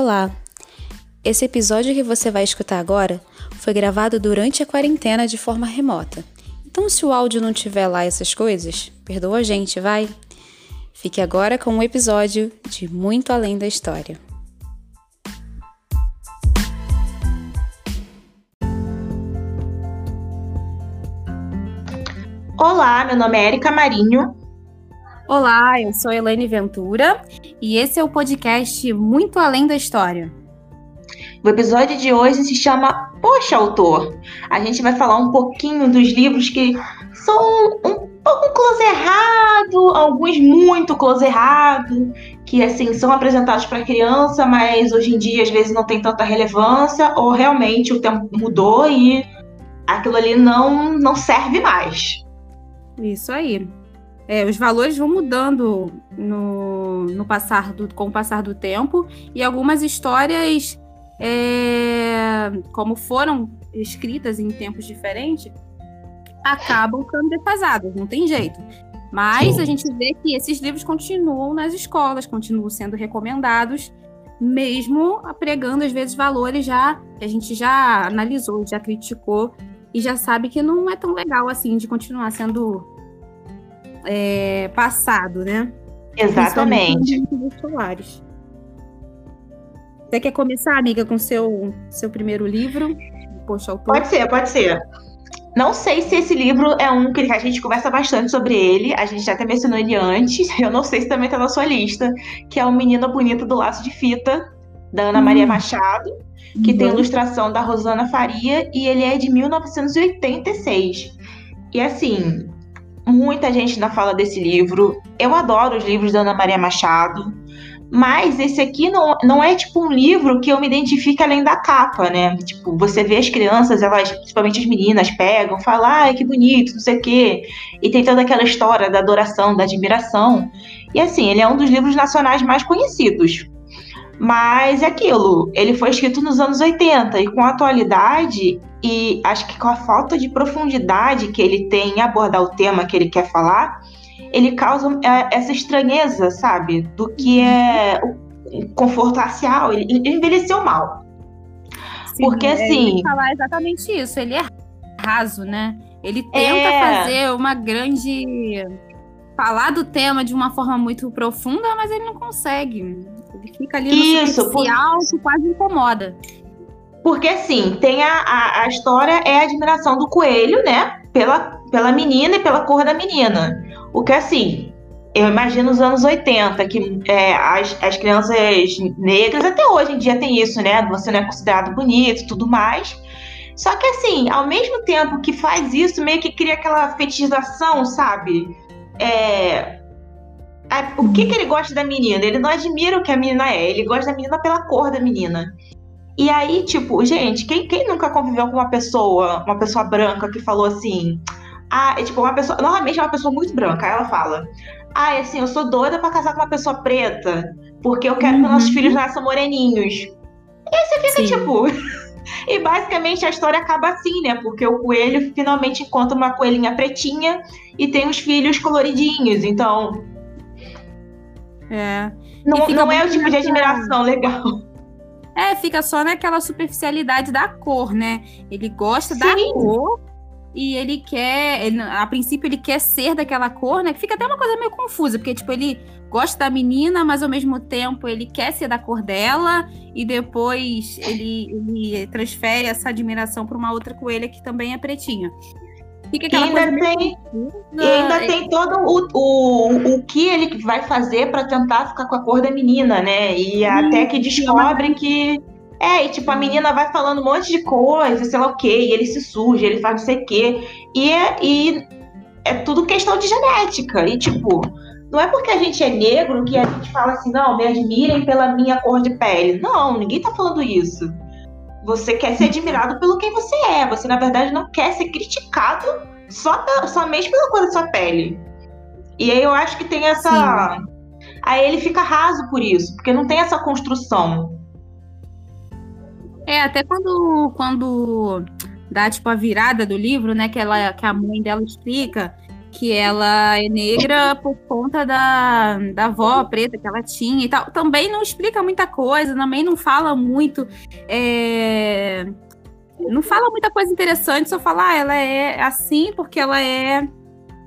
Olá! Esse episódio que você vai escutar agora foi gravado durante a quarentena de forma remota. Então, se o áudio não tiver lá essas coisas, perdoa a gente, vai? Fique agora com um episódio de Muito Além da História. Olá, meu nome é Erika Marinho. Olá, eu sou Elaine Ventura e esse é o podcast Muito Além da História. O episódio de hoje se chama Poxa, Autor. A gente vai falar um pouquinho dos livros que são um pouco close errado, alguns muito close errado, que assim são apresentados para criança, mas hoje em dia às vezes não tem tanta relevância, ou realmente o tempo mudou e aquilo ali não, não serve mais. Isso aí. É, os valores vão mudando no, no passar do, com o passar do tempo e algumas histórias é, como foram escritas em tempos diferentes, acabam ficando defasadas, não tem jeito. Mas a gente vê que esses livros continuam nas escolas, continuam sendo recomendados, mesmo pregando, às vezes, valores já que a gente já analisou, já criticou e já sabe que não é tão legal assim de continuar sendo é, passado, né? Exatamente. Você quer começar, amiga, com seu seu primeiro livro? Poxa, autor? Pode ser, pode ser. Não sei se esse livro é um que a gente conversa bastante sobre ele. A gente já até mencionou ele antes. Eu não sei se também está na sua lista, que é o Menina Bonita do Laço de Fita, da Ana hum. Maria Machado, que tem ilustração da Rosana Faria e ele é de 1986. E assim, muita gente ainda fala desse livro. Eu adoro os livros da Ana Maria Machado. Mas esse aqui não, não é tipo um livro que eu me identifique além da capa, né? Tipo, você vê as crianças, elas, principalmente as meninas, pegam, falam, ai, que bonito, não sei o quê. E tem toda aquela história da adoração, da admiração. E assim, ele é um dos livros nacionais mais conhecidos. Mas é aquilo, ele foi escrito nos anos 80 e com a atualidade e acho que com a falta de profundidade que ele tem em abordar o tema que ele quer falar, ele causa é, essa estranheza, sabe? Do que é o conforto racial. Ele, envelheceu mal. Sim, Porque é, assim. falar exatamente isso. Ele é raso, né? Ele tenta é... fazer uma grande. falar do tema de uma forma muito profunda, mas ele não consegue. Ele fica ali no isso, superficial por... que quase incomoda. Porque assim, tem a, a, a história é a admiração do coelho, né? Pela, pela menina e pela cor da menina. O que assim, eu imagino os anos 80, que é, as, as crianças negras, até hoje em dia tem isso, né? Você não é considerado bonito tudo mais. Só que assim, ao mesmo tempo que faz isso, meio que cria aquela fetichização, sabe? É, o que, que ele gosta da menina? Ele não admira o que a menina é, ele gosta da menina pela cor da menina. E aí, tipo, gente, quem, quem nunca conviveu com uma pessoa, uma pessoa branca que falou assim: ah, é tipo uma pessoa. Normalmente é uma pessoa muito branca. Aí ela fala: Ah, é assim, eu sou doida para casar com uma pessoa preta, porque eu quero uhum. que nossos filhos nasçam moreninhos. E aí você fica Sim. tipo. e basicamente a história acaba assim, né? Porque o coelho finalmente encontra uma coelhinha pretinha e tem os filhos coloridinhos. Então. É. Não, não é o tipo de admiração legal. É, fica só naquela superficialidade da cor, né? Ele gosta Sim. da cor, e ele quer, ele, a princípio ele quer ser daquela cor, né? Que fica até uma coisa meio confusa, porque tipo ele gosta da menina, mas ao mesmo tempo ele quer ser da cor dela e depois ele, ele transfere essa admiração para uma outra coelha que também é pretinha. Fica aquela e ainda tem, e ainda tem todo o, o, o que ele vai fazer para tentar ficar com a cor da menina, né? E hum, até que descobre que é, e tipo, a menina vai falando um monte de coisa, sei lá o quê, e ele se suja, ele faz não sei o quê. E é, e é tudo questão de genética. E, tipo, não é porque a gente é negro que a gente fala assim, não, me admirem pela minha cor de pele. Não, ninguém tá falando isso. Você quer ser admirado pelo quem você é. Você, na verdade, não quer ser criticado só somente pela cor da sua pele. E aí eu acho que tem essa. Sim. Aí ele fica raso por isso, porque não tem essa construção. É, até quando, quando dá, tipo, a virada do livro, né? Que, ela, que a mãe dela explica que ela é negra por conta da, da avó preta que ela tinha e tal. Também não explica muita coisa, também não fala muito. É... Não fala muita coisa interessante, só fala, ah, ela é assim porque ela é.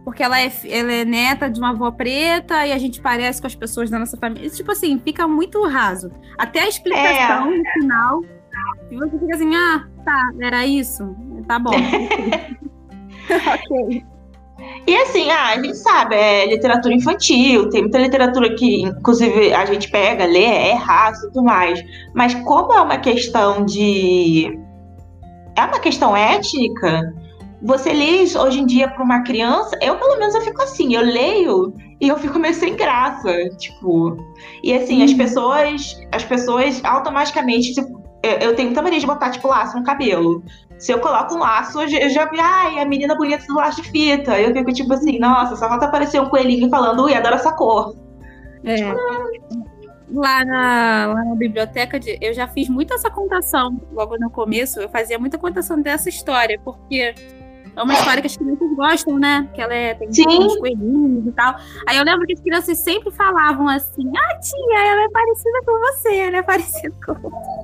Porque ela é, ela é neta de uma avó preta e a gente parece com as pessoas da nossa família. Tipo assim, fica muito raso. Até a explicação é. no final. E você fica assim, ah, tá, era isso. Tá bom. ok. E assim, ah, a gente sabe, é literatura infantil, tem muita literatura que, inclusive, a gente pega, lê, é raça e tudo mais. Mas como é uma questão de. É uma questão étnica, você lê hoje em dia para uma criança, eu pelo menos eu fico assim, eu leio e eu fico meio sem graça, tipo. E assim, as uhum. pessoas, as pessoas automaticamente, tipo, eu tenho muita mania de botar, tipo, laço no cabelo. Se eu coloco um laço, eu já vi, ai, a menina bonita do laço de fita. Eu fico tipo assim, nossa, só falta aparecer um coelhinho falando, ui, adoro essa cor. É. Tipo, lá, na, lá na biblioteca, de, eu já fiz muito essa contação logo no começo. Eu fazia muita contação dessa história, porque é uma história que as crianças gostam, né? Que ela é, tem uns coelhinhos e tal. Aí eu lembro que as crianças sempre falavam assim: Ah, tia, ela é parecida com você, ela é parecida com você.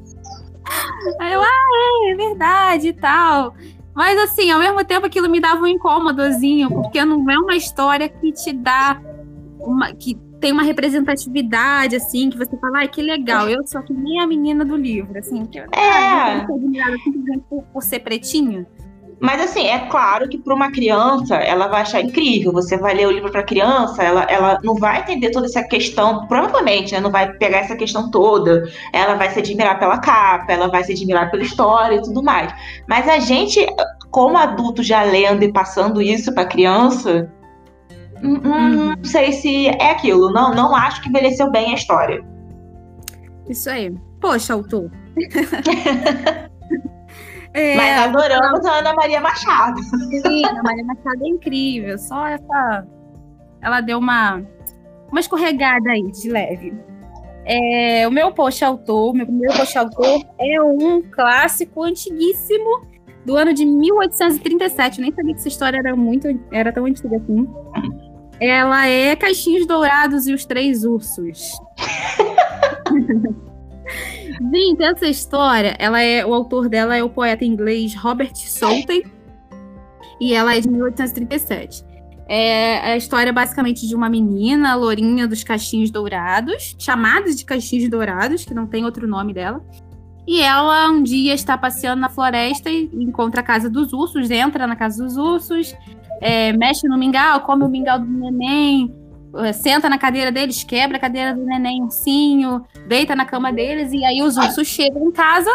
Aí eu, ah, é, é verdade e tal. Mas assim, ao mesmo tempo aquilo me dava um incômodozinho, porque não é uma história que te dá uma. que tem uma representatividade, assim, que você fala, ai, que legal, eu sou que nem a menina do livro, assim, que eu, é. por, por ser pretinho. Mas assim, é claro que para uma criança ela vai achar incrível. Você vai ler o livro para criança, ela, ela não vai entender toda essa questão, provavelmente, né, não vai pegar essa questão toda. Ela vai se admirar pela capa, ela vai se admirar pela história e tudo mais. Mas a gente, como adulto já lendo e passando isso para criança, hum, hum, uhum. não sei se é aquilo. Não, não acho que envelheceu bem a história. Isso aí. Poxa, autor. É, Mas adoramos a Ana Maria Machado. Sim, a Ana Maria Machado é incrível. Só essa. Ela deu uma, uma escorregada aí, de leve. É, o meu post autor, meu primeiro post autor é um clássico antiguíssimo do ano de 1837. Eu nem sabia que essa história era muito era tão antiga assim. Ela é Caixinhos Dourados e os Três Ursos. Gente, essa história, ela é, o autor dela é o poeta inglês Robert Southey e ela é de 1837. É a história basicamente de uma menina, lourinha dos caixinhos dourados, chamados de caixinhos dourados, que não tem outro nome dela. E ela um dia está passeando na floresta e encontra a casa dos ursos, entra na casa dos ursos, é, mexe no mingau, come o mingau do neném, senta na cadeira deles, quebra a cadeira do neném ursinho, deita na cama deles, e aí os ursos chegam em casa,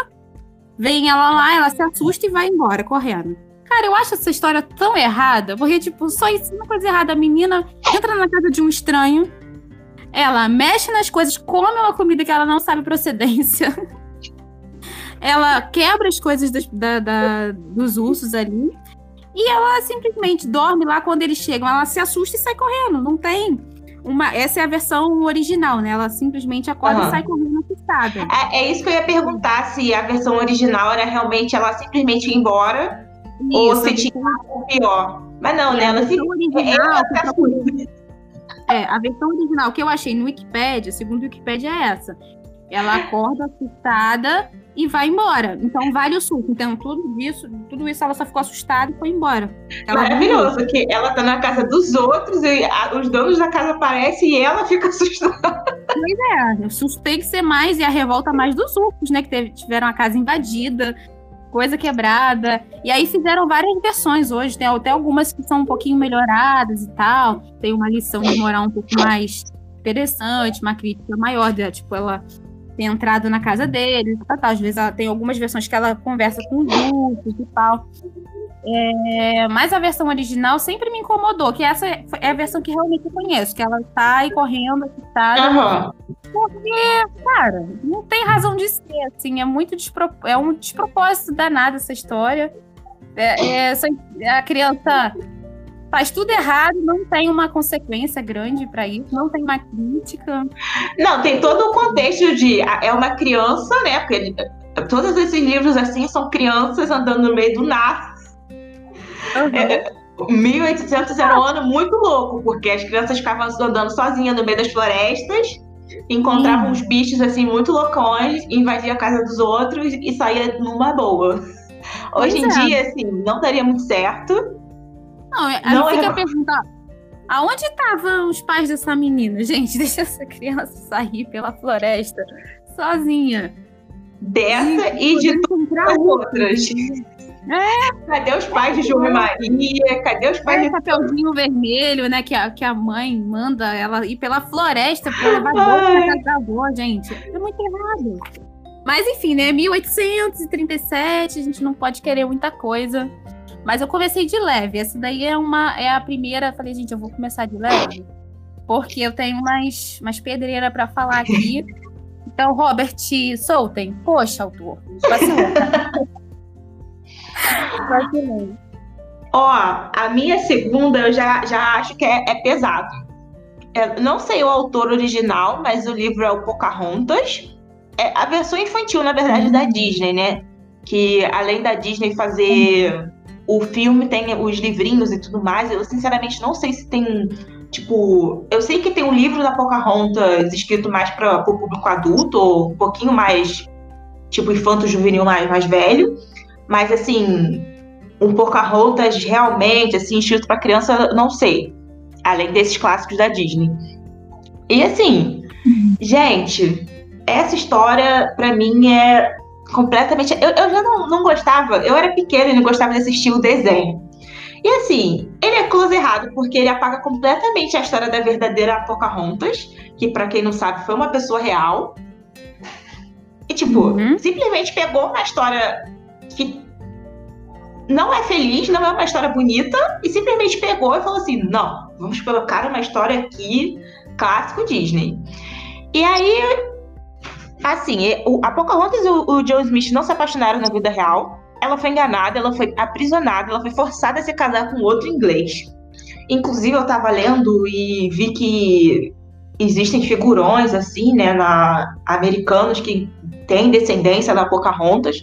vem ela lá, ela se assusta e vai embora, correndo. Cara, eu acho essa história tão errada, porque, tipo, só isso uma coisa errada. A menina entra na casa de um estranho, ela mexe nas coisas, come uma comida que ela não sabe procedência. ela quebra as coisas da, da, dos ursos ali. E ela simplesmente dorme lá quando eles chegam. Ela se assusta e sai correndo. Não tem. Uma, essa é a versão original, né? Ela simplesmente acorda uhum. e sai correndo assustada. É, é, isso que eu ia perguntar, se a versão original era realmente ela simplesmente ir embora isso, ou se tinha algo pior. Mas não, é, né? Ela versão original, é, é, a versão original que eu achei no Wikipedia, segundo o Wikipedia, é essa. Ela acorda assustada e vai embora. Então vale o susto. Então tudo isso, tudo isso ela só ficou assustada e foi embora. Ela Maravilhoso, que ela tá na casa dos outros e a, os donos da casa aparecem e ela fica assustada. Pois é, o susto tem que ser mais e a revolta mais dos outros, né? Que teve, tiveram a casa invadida, coisa quebrada. E aí fizeram várias versões hoje. Tem até algumas que são um pouquinho melhoradas e tal. Tem uma lição de moral um pouco mais interessante, uma crítica maior, de, tipo, ela tem entrado na casa dele, tá, tá. às vezes ela tem algumas versões que ela conversa com grupos e tal. É, mas a versão original sempre me incomodou, que essa é a versão que realmente eu conheço, que ela sai correndo, assustada. Uhum. Porque, cara, não tem razão de ser, assim, é muito desprop... é um despropósito danado essa história. É, é, a criança faz tudo errado, não tem uma consequência grande para isso, não tem uma crítica. Não, tem todo o contexto de é uma criança, né? Porque todos esses livros assim são crianças andando no meio do nada. Uhum. É, 1800 era um ano muito louco, porque as crianças ficavam andando sozinhas no meio das florestas, encontravam uns bichos assim muito loucões, invadiam a casa dos outros e saía numa boa. Hoje em é. dia, assim, não daria muito certo. Não, aí não fica a perguntar, aonde estavam os pais dessa menina? Gente, deixa essa criança sair pela floresta sozinha. Dessa e, e de todas as outras. É. Cadê os pais de João e Maria? Cadê os pais é, de. papelzinho vermelho, né? Que a, que a mãe manda ela ir pela floresta pra levar na casa da avó, gente. É muito errado. Mas enfim, né? 1837, a gente não pode querer muita coisa. Mas eu comecei de leve. Essa daí é uma é a primeira. Falei, gente, eu vou começar de leve. Porque eu tenho mais, mais pedreira para falar aqui. Então, Robert, soltem. Poxa, autor. Vacilou. Ó, a minha segunda eu já, já acho que é, é pesado. Não sei o autor original, mas o livro é o Pocahontas. É a versão infantil, na verdade, da Disney, né? Que além da Disney fazer o filme, tem os livrinhos e tudo mais. Eu sinceramente não sei se tem. Tipo, eu sei que tem um livro da Pocahontas escrito mais para o público adulto, ou um pouquinho mais, tipo, infanto-juvenil mais, mais velho. Mas, assim, um Pocahontas realmente, assim, escrito para criança, não sei. Além desses clássicos da Disney. E, assim, gente, essa história, para mim, é completamente. Eu, eu já não, não gostava, eu era pequena e não gostava desse estilo desenho. E assim, ele é close errado porque ele apaga completamente a história da verdadeira Pocahontas, que para quem não sabe foi uma pessoa real. E tipo, uhum. simplesmente pegou uma história que não é feliz, não é uma história bonita, e simplesmente pegou e falou assim: não, vamos colocar uma história aqui, clássico Disney. E aí Assim, a Pocahontas e o, Joe Smith não se apaixonaram na vida real. Ela foi enganada, ela foi aprisionada, ela foi forçada a se casar com outro inglês. Inclusive, eu tava lendo e vi que existem figurões, assim, né, na, americanos que têm descendência da Pocahontas.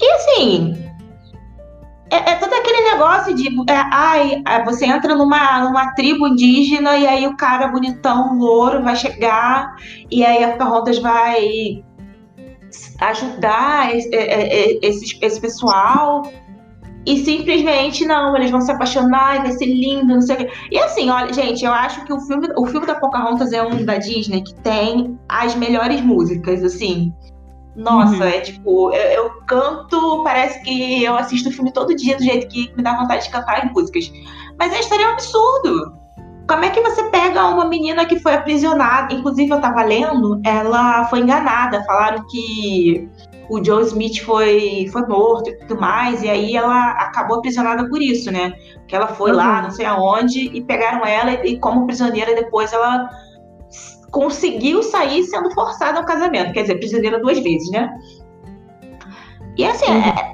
E, assim, é, é, todo aquele negócio de é, ai, é, você entra numa, numa tribo indígena e aí o cara bonitão, louro, vai chegar e aí a Pocahontas vai ajudar esse, é, é, esse, esse pessoal e simplesmente não, eles vão se apaixonar e vai ser lindo, não sei o quê. E assim, olha, gente, eu acho que o filme, o filme da Pocahontas é um da Disney que tem as melhores músicas, assim. Nossa, uhum. é tipo, eu, eu, canto, parece que eu assisto o filme todo dia do jeito que me dá vontade de cantar as músicas. Mas a história é um absurdo. Como é que você pega uma menina que foi aprisionada? Inclusive, eu tava lendo, ela foi enganada. Falaram que o Joe Smith foi, foi morto e tudo mais, e aí ela acabou aprisionada por isso, né? Que ela foi uhum. lá, não sei aonde, e pegaram ela, e como prisioneira depois ela conseguiu sair sendo forçada ao casamento, quer dizer, prisioneira duas vezes, né? E assim, uhum. é,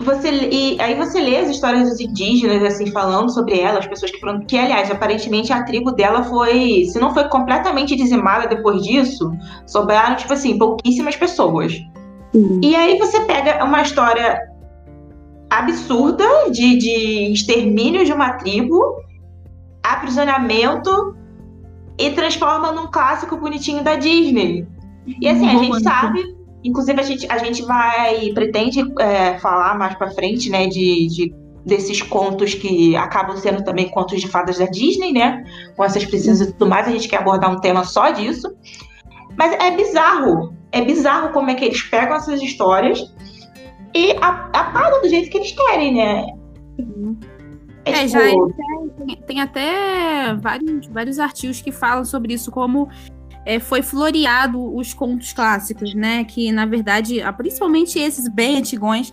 você e aí você lê as histórias dos indígenas assim falando sobre ela, as pessoas que foram que aliás, aparentemente a tribo dela foi, se não foi completamente dizimada depois disso, sobraram tipo assim, pouquíssimas pessoas. Uhum. E aí você pega uma história absurda de, de extermínio de uma tribo, aprisionamento e transforma num clássico bonitinho da Disney. E assim, a gente sabe, inclusive a gente, a gente vai, pretende é, falar mais pra frente, né, de, de, desses contos que acabam sendo também contos de fadas da Disney, né, com essas princesas e tudo mais, a gente quer abordar um tema só disso. Mas é bizarro, é bizarro como é que eles pegam essas histórias e apagam do jeito que eles querem, né? É, é já tipo tem, tem, até vários, vários artigos que falam sobre isso, como é, foi floreado os contos clássicos, né? Que, na verdade, principalmente esses bem antigões,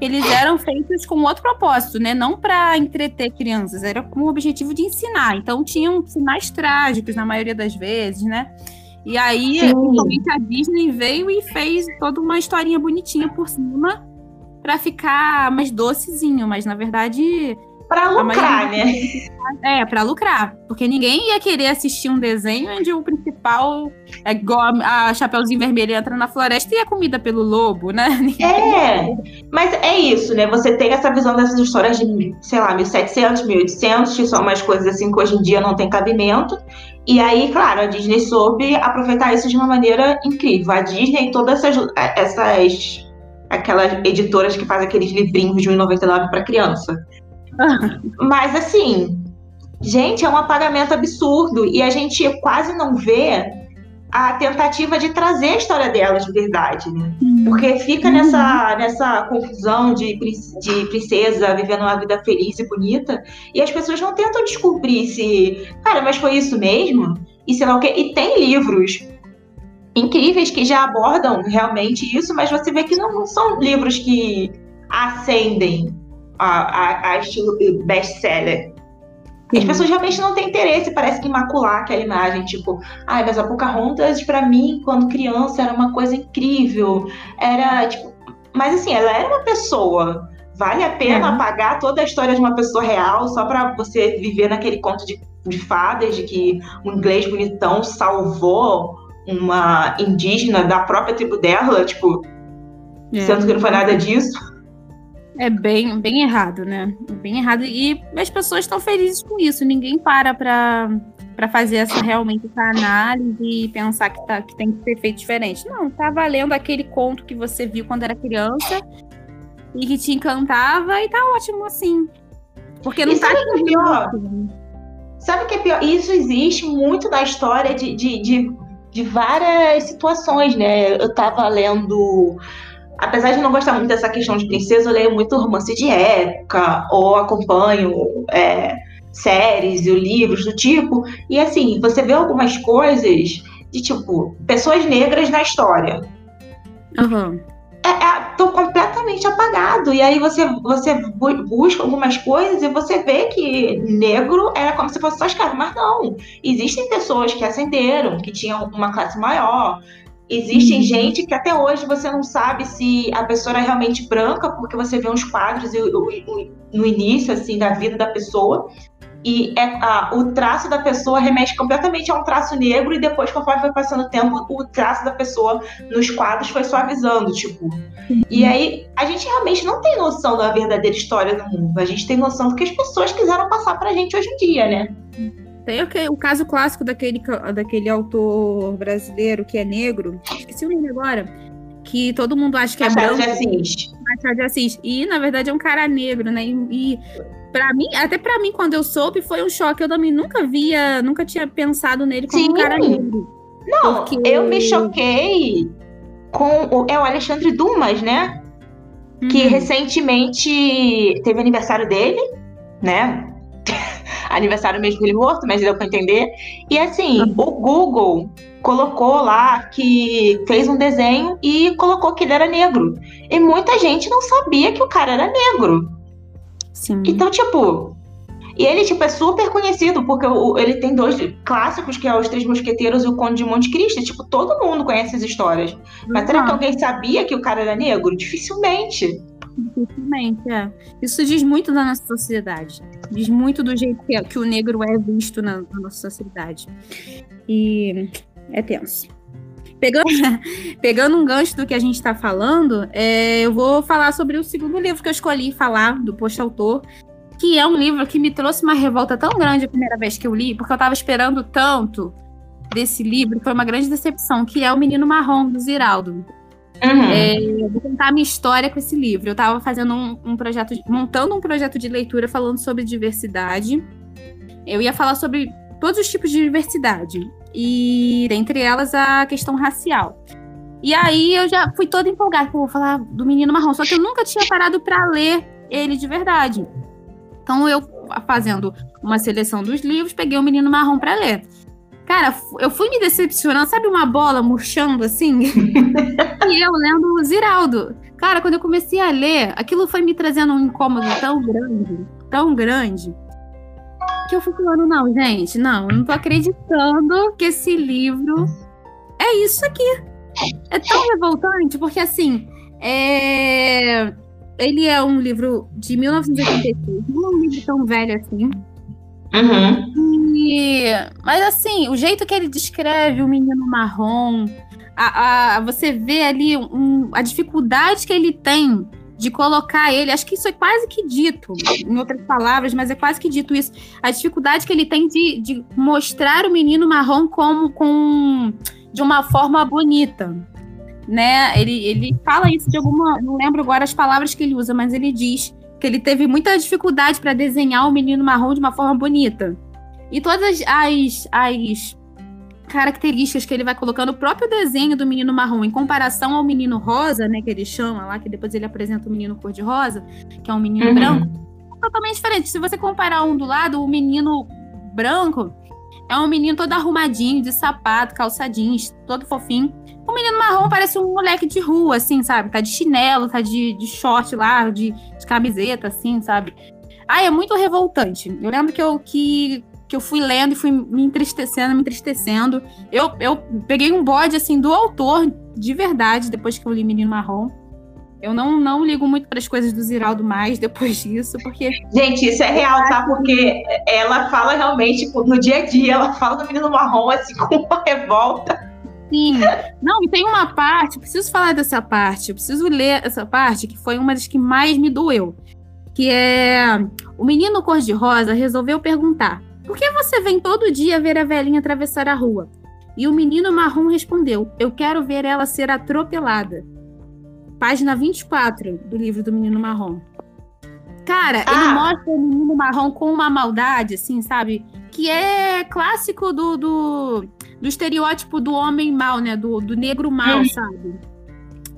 eles eram feitos com outro propósito, né? Não para entreter crianças, era com o objetivo de ensinar. Então, tinham finais trágicos na maioria das vezes, né? E aí, principalmente a Disney veio e fez toda uma historinha bonitinha por cima para ficar mais docezinho, mas na verdade Pra lucrar, né? É, pra lucrar. Porque ninguém ia querer assistir um desenho onde o principal é igual a Chapeuzinho Vermelho entra na floresta e é comida pelo lobo, né? É, mas é isso, né? Você tem essa visão dessas histórias de, sei lá, 1700, 1800, que são umas coisas assim que hoje em dia não tem cabimento. E aí, claro, a Disney soube aproveitar isso de uma maneira incrível. A Disney e todas essas, essas aquelas editoras que fazem aqueles livrinhos de 1,99 para criança. Mas assim, gente, é um apagamento absurdo e a gente quase não vê a tentativa de trazer a história delas de verdade, né? Uhum. Porque fica nessa, uhum. nessa confusão de, de princesa vivendo uma vida feliz e bonita, e as pessoas não tentam descobrir se, cara, mas foi isso mesmo? E sei lá o quê. E tem livros incríveis que já abordam realmente isso, mas você vê que não, não são livros que acendem a, a, a estilo best-seller. As pessoas realmente não têm interesse, parece que macular aquela imagem, tipo, ai, ah, mas a Pocahontas, para mim, quando criança, era uma coisa incrível. Era, tipo, mas assim, ela era uma pessoa. Vale a pena uhum. apagar toda a história de uma pessoa real só para você viver naquele conto de, de fadas de que um inglês bonitão salvou uma indígena da própria tribo dela, tipo, é. sendo que não foi nada disso. É bem, bem errado, né? Bem errado. E as pessoas estão felizes com isso. Ninguém para pra, pra fazer essa realmente essa análise e pensar que, tá, que tem que ser feito diferente. Não, tá valendo aquele conto que você viu quando era criança e que te encantava e tá ótimo assim. Porque não e tá sabe que é pior? Sabe o que é pior? Isso existe muito na história de, de, de, de várias situações, né? Eu tava lendo apesar de não gostar muito dessa questão de princesa, eu leio muito romance de época, ou acompanho é, séries e livros do tipo. E assim, você vê algumas coisas de tipo, pessoas negras na história. Uhum. É, é, tô completamente apagado. E aí você, você busca algumas coisas e você vê que negro era como se fosse só escravo. Mas não. Existem pessoas que ascenderam, que tinham uma classe maior, Existem uhum. gente que até hoje você não sabe se a pessoa é realmente branca, porque você vê uns quadros no início assim da vida da pessoa e é, a, o traço da pessoa remete completamente a um traço negro e depois conforme foi passando o tempo o traço da pessoa nos quadros foi suavizando tipo uhum. e aí a gente realmente não tem noção da verdadeira história do mundo a gente tem noção do que as pessoas quiseram passar pra gente hoje em dia né tem o, o caso clássico daquele, daquele autor brasileiro que é negro, esqueci o nome agora, que todo mundo acha que é Machado branco. de Assis. Machado de Assis. E, na verdade, é um cara negro, né? E, e para mim, até para mim, quando eu soube, foi um choque. Eu também nunca via, nunca tinha pensado nele como Sim. um cara negro. Não, porque... eu me choquei com o, é o Alexandre Dumas, né? Uhum. Que recentemente teve aniversário dele, né? Aniversário mesmo dele morto, mas deu pra entender. E assim, uhum. o Google colocou lá que fez um desenho e colocou que ele era negro. E muita gente não sabia que o cara era negro. Sim. Então, tipo. E ele, tipo, é super conhecido, porque o, ele tem dois clássicos, que é Os Três Mosqueteiros e o Conde de Monte Cristo. Tipo, todo mundo conhece as histórias. Mas será que alguém sabia que o cara era negro? Dificilmente. Dificilmente, é. Isso diz muito da nossa sociedade. Diz muito do jeito que, que o negro é visto na, na nossa sociedade. E é tenso. Pegando, pegando um gancho do que a gente está falando, é, eu vou falar sobre o segundo livro que eu escolhi falar, do Posto Autor, que é um livro que me trouxe uma revolta tão grande a primeira vez que eu li, porque eu estava esperando tanto desse livro, foi uma grande decepção, que é O Menino Marrom, do Ziraldo. Uhum. É, eu vou contar a minha história com esse livro. Eu estava fazendo um, um, projeto, montando um projeto de leitura falando sobre diversidade. Eu ia falar sobre todos os tipos de diversidade e dentre elas a questão racial. E aí eu já fui toda empolgada, vou falar do Menino Marrom, só que eu nunca tinha parado para ler ele de verdade. Então eu fazendo uma seleção dos livros, peguei o Menino Marrom para ler. Cara, eu fui me decepcionando, sabe uma bola murchando assim? e eu lendo o Ziraldo. Cara, quando eu comecei a ler, aquilo foi me trazendo um incômodo tão grande, tão grande, que eu fui falando, não, gente, não, eu não tô acreditando que esse livro é isso aqui. É tão revoltante, porque assim, é... ele é um livro de 1986, não é um livro tão velho assim. Uhum. E, mas assim, o jeito que ele descreve o menino marrom, a, a, você vê ali um, a dificuldade que ele tem de colocar ele, acho que isso é quase que dito, em outras palavras, mas é quase que dito isso, a dificuldade que ele tem de, de mostrar o menino marrom como com de uma forma bonita, né? Ele, ele fala isso de alguma, não lembro agora as palavras que ele usa, mas ele diz que ele teve muita dificuldade para desenhar o menino marrom de uma forma bonita. E todas as, as características que ele vai colocando, o próprio desenho do menino marrom, em comparação ao menino rosa, né, que ele chama lá, que depois ele apresenta o menino cor-de-rosa, que é um menino uhum. branco, é totalmente diferente. Se você comparar um do lado, o menino branco é um menino todo arrumadinho, de sapato, calça jeans, todo fofinho. O menino marrom parece um moleque de rua, assim, sabe? Tá de chinelo, tá de, de short lá, de, de camiseta, assim, sabe? Ah, é muito revoltante. Eu lembro que eu, que, que eu fui lendo e fui me entristecendo, me entristecendo. Eu, eu peguei um bode, assim, do autor, de verdade, depois que eu li Menino Marrom. Eu não, não ligo muito para as coisas do Ziraldo mais depois disso, porque. Gente, isso é real, tá? Porque ela fala realmente, tipo, no dia a dia, ela fala do menino marrom, assim, com uma revolta. Sim. Não, e tem uma parte, preciso falar dessa parte, eu preciso ler essa parte, que foi uma das que mais me doeu. Que é. O menino cor-de-rosa resolveu perguntar: por que você vem todo dia ver a velhinha atravessar a rua? E o menino marrom respondeu: Eu quero ver ela ser atropelada página 24 do livro do Menino Marrom. Cara, ah. ele mostra o Menino Marrom com uma maldade, assim, sabe? Que é clássico do, do, do estereótipo do homem mal, né? Do, do negro mal, hum. sabe?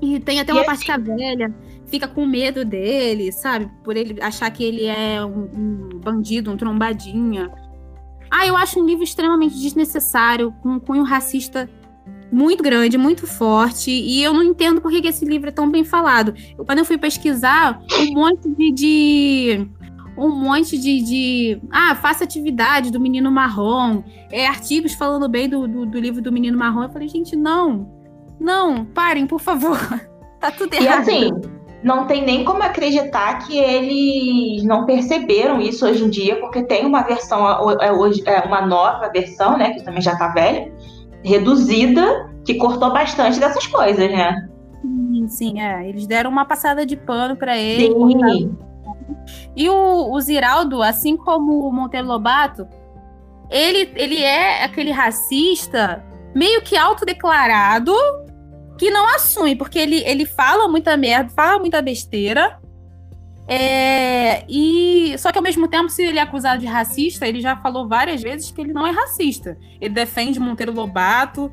E tem até uma a velha fica com medo dele, sabe? Por ele achar que ele é um, um bandido, um trombadinha. Ah, eu acho um livro extremamente desnecessário, com um cunho racista muito grande, muito forte, e eu não entendo por que, esse livro é tão bem falado. Eu, quando eu fui pesquisar, um monte de, de um monte de, de, Ah, faça atividade do Menino Marrom, é, artigos falando bem do, do, do, livro do Menino Marrom. Eu falei, gente, não, não, parem, por favor. tá tudo errado. E assim, não tem nem como acreditar que eles não perceberam isso hoje em dia, porque tem uma versão, é, hoje, é uma nova versão, né, que também já tá velha reduzida que cortou bastante dessas coisas, né? Sim, sim, é. Eles deram uma passada de pano para ele. Sim. E o, o Ziraldo, assim como o Monteiro Lobato, ele, ele é aquele racista meio que autodeclarado que não assume, porque ele, ele fala muita merda, fala muita besteira, é, e só que ao mesmo tempo, se ele é acusado de racista, ele já falou várias vezes que ele não é racista. Ele defende Monteiro Lobato.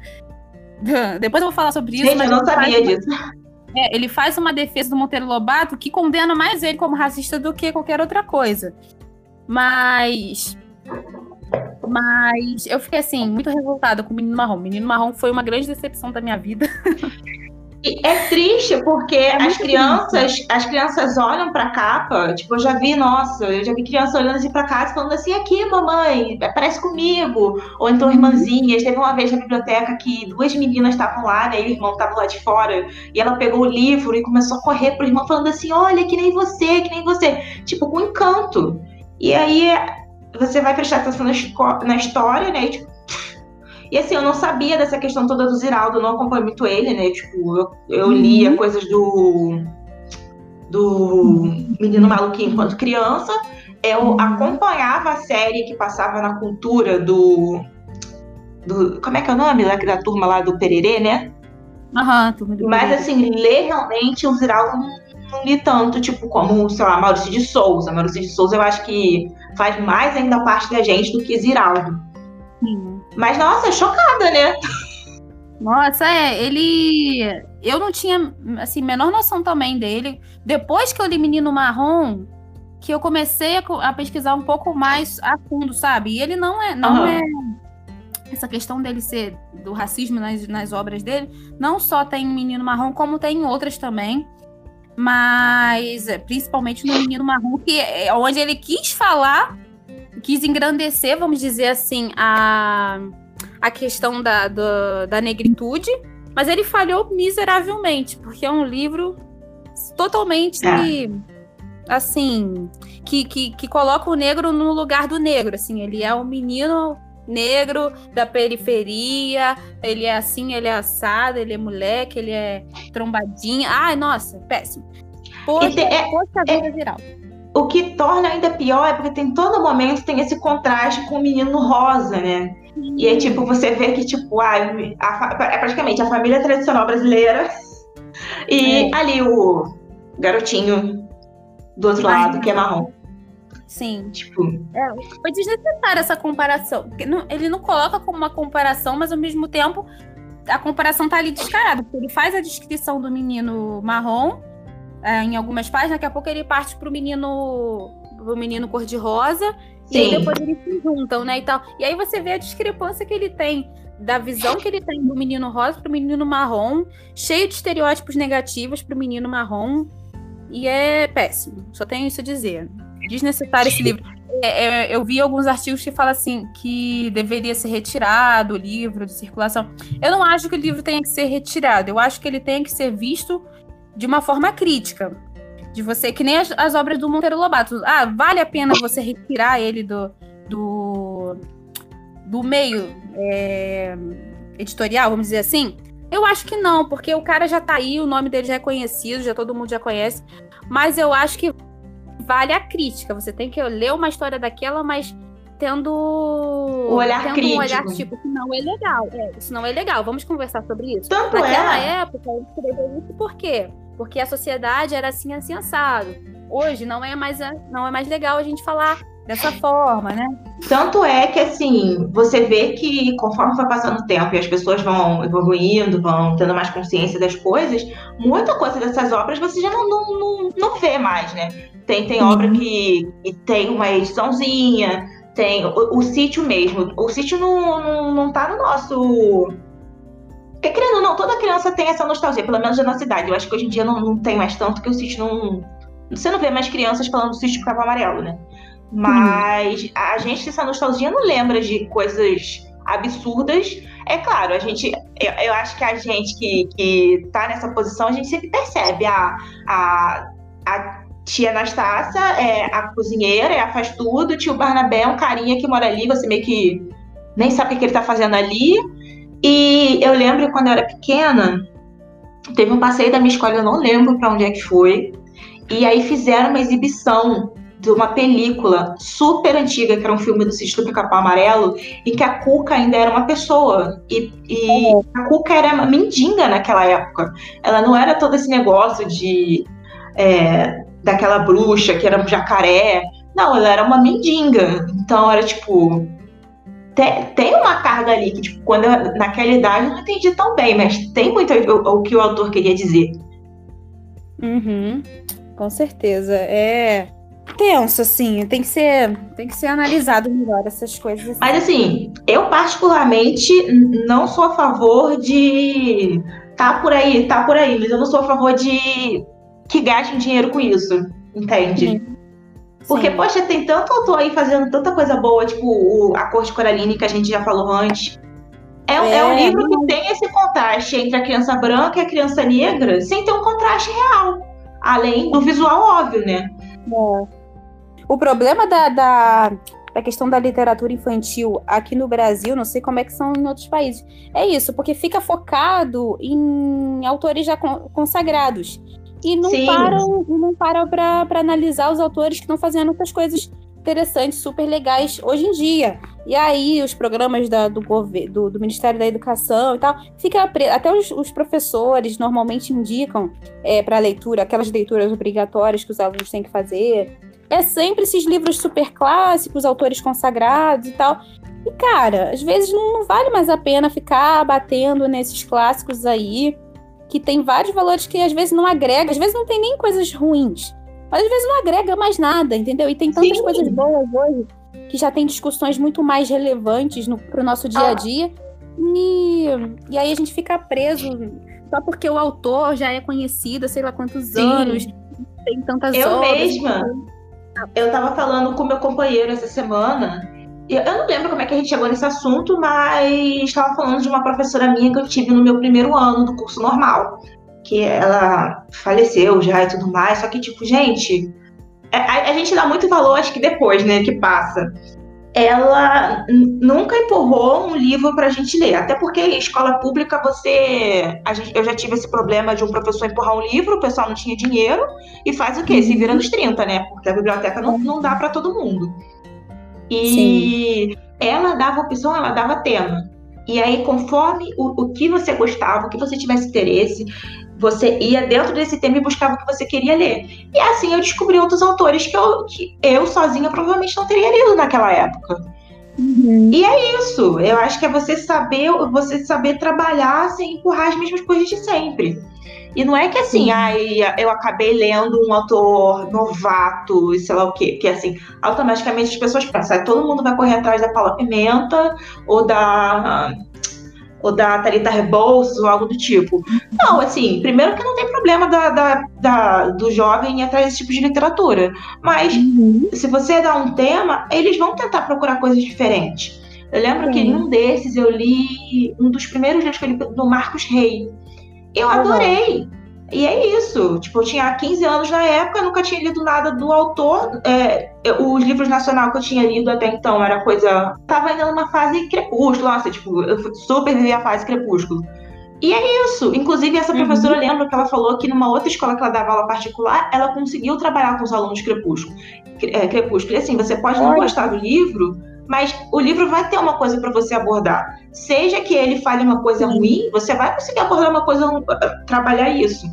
Depois eu vou falar sobre isso. Gente, eu não sabia disso. É, ele faz uma defesa do Monteiro Lobato que condena mais ele como racista do que qualquer outra coisa. Mas. Mas eu fiquei assim, muito revoltada com o Menino Marrom. O Menino Marrom foi uma grande decepção da minha vida. é triste porque é as crianças, triste. as crianças olham para a capa, tipo, eu já vi, nossa, eu já vi criança olhando assim para casa falando assim, aqui, mamãe, parece comigo. Ou então irmãzinhas, teve uma vez na biblioteca que duas meninas estavam lá, né, e o irmão estava lá de fora, e ela pegou o livro e começou a correr pro irmão falando assim, olha, que nem você, que nem você, tipo, com encanto. E aí você vai prestar atenção na, na história, né, e, tipo, e assim, eu não sabia dessa questão toda do Ziraldo, eu não acompanho muito ele, né? Tipo, eu, eu lia uhum. coisas do. do Menino Maluquinho enquanto criança. Eu uhum. acompanhava a série que passava na cultura do. do como é que é o nome da, da turma lá do Pererê, né? Aham, turma do Mas assim, ler realmente o Ziraldo não, não li tanto, tipo, como, sei lá, Maurício de Souza. Maurício de Souza eu acho que faz mais ainda parte da gente do que Ziraldo. Sim. Mas, nossa, chocada, né? Nossa, é, ele. Eu não tinha, assim, menor noção também dele. Depois que eu li Menino Marrom, que eu comecei a, a pesquisar um pouco mais a fundo, sabe? E ele não é. Não uhum. é essa questão dele ser do racismo nas, nas obras dele, não só tem Menino Marrom, como tem outras também. Mas é, principalmente no Menino Marrom, que é onde ele quis falar quis engrandecer, vamos dizer assim, a, a questão da, da, da negritude, mas ele falhou miseravelmente, porque é um livro totalmente é. assim, que, que, que coloca o negro no lugar do negro, assim, ele é um menino negro da periferia, ele é assim, ele é assado, ele é moleque, ele é trombadinha. Ai, nossa, péssimo. Poxa, é, poxa é, viral. O que torna ainda pior é porque tem todo momento tem esse contraste com o menino rosa, né? E é tipo, você vê que, tipo, ah, a, é praticamente a família tradicional brasileira e é. ali o garotinho do outro Ai, lado, que é marrom. Sim. Tipo. É, foi desnecessária essa comparação. Ele não coloca como uma comparação, mas ao mesmo tempo a comparação tá ali descarada. Porque ele faz a descrição do menino marrom é, em algumas páginas, daqui a pouco ele parte pro menino. pro menino cor-de-rosa. E aí depois eles se juntam, né? E, tal. e aí você vê a discrepância que ele tem da visão que ele tem do menino rosa pro menino marrom, cheio de estereótipos negativos pro menino marrom. E é péssimo. Só tenho isso a dizer. Desnecessário esse livro. É, é, eu vi alguns artigos que falam assim que deveria ser retirado o livro de circulação. Eu não acho que o livro tenha que ser retirado. Eu acho que ele tem que ser visto de uma forma crítica. De você, que nem as, as obras do Monteiro Lobato. Ah, vale a pena você retirar ele do, do, do meio é, editorial, vamos dizer assim? Eu acho que não, porque o cara já tá aí, o nome dele já é conhecido, já todo mundo já conhece. Mas eu acho que vale a crítica. Você tem que ler uma história daquela, mas tendo o olhar tendo crítico. um olhar tipo, isso não é legal. É, isso não é legal. Vamos conversar sobre isso. Tanto Naquela é. época, ele escreveu isso por quê? Porque a sociedade era assim, assim, assado. Hoje não é mais, não é mais legal a gente falar dessa forma, né? Tanto é que, assim, você vê que conforme vai passando o tempo e as pessoas vão evoluindo, vão tendo mais consciência das coisas, muita coisa dessas obras você já não, não, não, não vê mais, né? Tem, tem obra que, que tem uma ediçãozinha, tem o, o, sítio mesmo. O sítio não, não, não tá no nosso. Porque, querendo ou não, toda criança tem essa nostalgia, pelo menos da nossa idade. Eu acho que hoje em dia não, não tem mais tanto, que o sítio não. Você não vê mais crianças falando do sítio cabo amarelo, né? Mas hum. a gente, essa nostalgia, não lembra de coisas absurdas. É claro, a gente. Eu, eu acho que a gente que, que tá nessa posição, a gente sempre percebe a, a, a Tia Anastácia é a cozinheira, ela faz tudo. Tio Barnabé é um carinha que mora ali, você meio que nem sabe o que ele tá fazendo ali. E eu lembro quando eu era pequena, teve um passeio da minha escola, eu não lembro para onde é que foi. E aí fizeram uma exibição de uma película super antiga, que era um filme do Sítio do Pica-Pau Amarelo, em que a Cuca ainda era uma pessoa. E, e a Cuca era uma mendiga naquela época. Ela não era todo esse negócio de é, daquela bruxa que era um jacaré. Não, ela era uma mendiga. Então era tipo. Tem, tem uma carga ali que, tipo, quando eu, naquela idade eu não entendi tão bem, mas tem muito o, o que o autor queria dizer. Uhum, com certeza. É tenso, assim, tem que ser, tem que ser analisado melhor essas coisas. Assim. Mas assim, eu particularmente não sou a favor de tá por aí, tá por aí, mas eu não sou a favor de que gastem dinheiro com isso, entende? Sim. Porque, Sim. poxa, tem tanto autor aí fazendo tanta coisa boa, tipo o, A Cor de Coraline, que a gente já falou antes. É, é, é um livro que tem esse contraste entre a criança branca e a criança negra, sem ter um contraste real. Além do visual óbvio, né? É. O problema da, da, da, questão da literatura infantil aqui no Brasil, não sei como é que são em outros países, é isso, porque fica focado em autores já consagrados e não Sim. param não param para analisar os autores que estão fazendo outras coisas interessantes, super legais hoje em dia. E aí os programas da, do, do, do, Ministério da Educação e tal, fica até os, os professores normalmente indicam é, para leitura aquelas leituras obrigatórias que os alunos têm que fazer. É sempre esses livros super clássicos, autores consagrados e tal. E cara, às vezes não, não vale mais a pena ficar batendo nesses clássicos aí que tem vários valores que às vezes não agrega, às vezes não tem nem coisas ruins, mas às vezes não agrega mais nada, entendeu? E tem tantas Sim. coisas boas hoje que já tem discussões muito mais relevantes para o nosso dia a ah. dia. E, e aí a gente fica preso só porque o autor já é conhecido há sei lá quantos Sim. anos, tem tantas eu obras. Eu mesma. Eu estava falando com meu companheiro essa semana eu não lembro como é que a gente chegou nesse assunto, mas estava falando de uma professora minha que eu tive no meu primeiro ano do curso normal. que ela faleceu já e tudo mais. Só que, tipo, gente, a, a gente dá muito valor, acho que depois, né, que passa ela nunca empurrou um livro para a gente ler. Até porque escola pública, você. Gente, eu já tive esse problema de um professor empurrar um livro, o pessoal não tinha dinheiro, e faz o quê? Se vira nos 30, né? Porque a biblioteca não, não dá para todo mundo. E Sim. ela dava opção, ela dava tema. E aí, conforme o, o que você gostava, o que você tivesse interesse, você ia dentro desse tema e buscava o que você queria ler. E assim eu descobri outros autores que eu, que eu sozinha provavelmente não teria lido naquela época. Uhum. E é isso. Eu acho que é você saber, você saber trabalhar sem empurrar as mesmas coisas de sempre. E não é que assim, ai, eu acabei lendo um autor novato e sei lá o quê. Porque assim, automaticamente as pessoas pensam, ah, todo mundo vai correr atrás da Paula Pimenta ou da ou da Thalita Rebouças ou algo do tipo. Não, assim, primeiro que não tem problema da, da, da do jovem ir atrás desse tipo de literatura. Mas uhum. se você dá um tema, eles vão tentar procurar coisas diferentes. Eu lembro que em um desses eu li um dos primeiros livros que eu li do Marcos Rey. Eu adorei. E é isso. Tipo, eu tinha 15 anos na época, nunca tinha lido nada do autor. É, os livros nacional que eu tinha lido até então era coisa. Tava ainda numa fase crepúsculo, nossa, tipo, eu super vivi a fase crepúsculo. E é isso. Inclusive, essa uhum. professora uhum. lembra que ela falou que numa outra escola que ela dava aula particular, ela conseguiu trabalhar com os alunos crepúsculo. É, crepúsculo. E assim, você pode não gostar do livro, mas o livro vai ter uma coisa para você abordar. Seja que ele fale uma coisa ruim, você vai conseguir abordar uma coisa, trabalhar isso.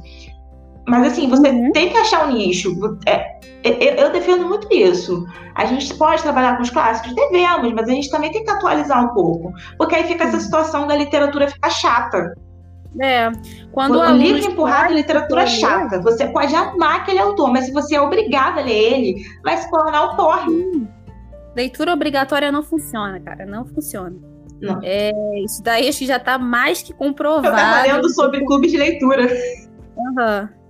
Mas assim, você uhum. tem que achar um nicho. É, eu, eu, defendo muito isso. A gente pode trabalhar com os clássicos? Devemos, mas a gente também tem que atualizar um pouco. Porque aí fica essa situação da literatura ficar chata. É. Quando o livro empurrado é literatura chata. Você pode amar aquele autor, mas se você é obrigado a ler ele, vai se tornar um porre. Leitura obrigatória não funciona, cara. Não funciona. Não. É, isso daí acho que já está mais que comprovado. Eu tava lendo sobre clube de leitura. Aham. Uhum.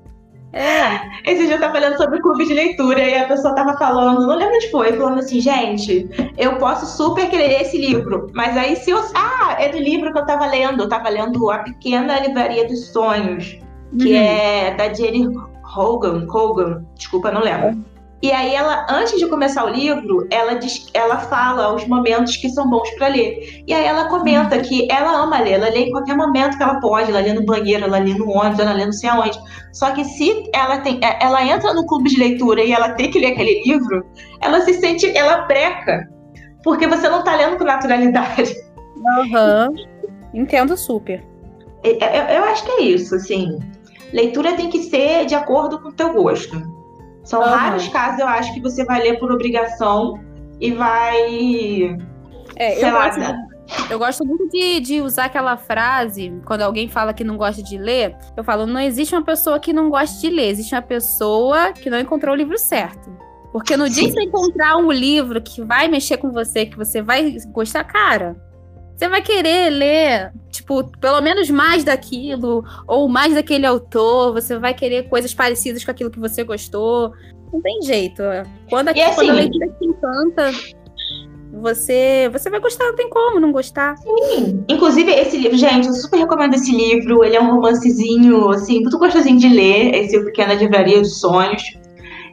É. Esse dia eu tava falando sobre clube de leitura e a pessoa tava falando, não lembro onde foi, falando assim, gente, eu posso super querer esse livro, mas aí se eu. Ah, é do livro que eu tava lendo, eu tava lendo A Pequena Livraria dos Sonhos, que uhum. é da Jenny Hogan, Hogan, desculpa, não lembro. E aí ela, antes de começar o livro, ela diz, ela fala os momentos que são bons para ler. E aí ela comenta que ela ama ler, ela lê em qualquer momento que ela pode, ela lê no banheiro, ela lê no ônibus, ela lê não sei aonde. Só que se ela tem, é, ela entra no clube de leitura e ela tem que ler aquele livro, ela se sente, ela breca, porque você não tá lendo com naturalidade. Aham. Uhum. Entendo super. Eu, eu, eu acho que é isso, assim. Leitura tem que ser de acordo com o teu gosto. São uhum. raros casos, eu acho, que você vai ler por obrigação e vai. É, sei eu, lá, gosto, né? eu gosto muito de, de usar aquela frase, quando alguém fala que não gosta de ler, eu falo: não existe uma pessoa que não gosta de ler, existe uma pessoa que não encontrou o livro certo. Porque no dia que você encontrar um livro que vai mexer com você, que você vai gostar, cara, você vai querer ler, tipo, pelo menos mais daquilo, ou mais daquele autor, você vai querer coisas parecidas com aquilo que você gostou. Não tem jeito. Quando, a, assim, quando a leitura te encanta, você, você vai gostar, não tem como não gostar. Sim. Inclusive, esse livro, gente, eu super recomendo esse livro. Ele é um romancezinho, assim, muito gostosinho de ler, esse O Pequena Livraria dos Sonhos.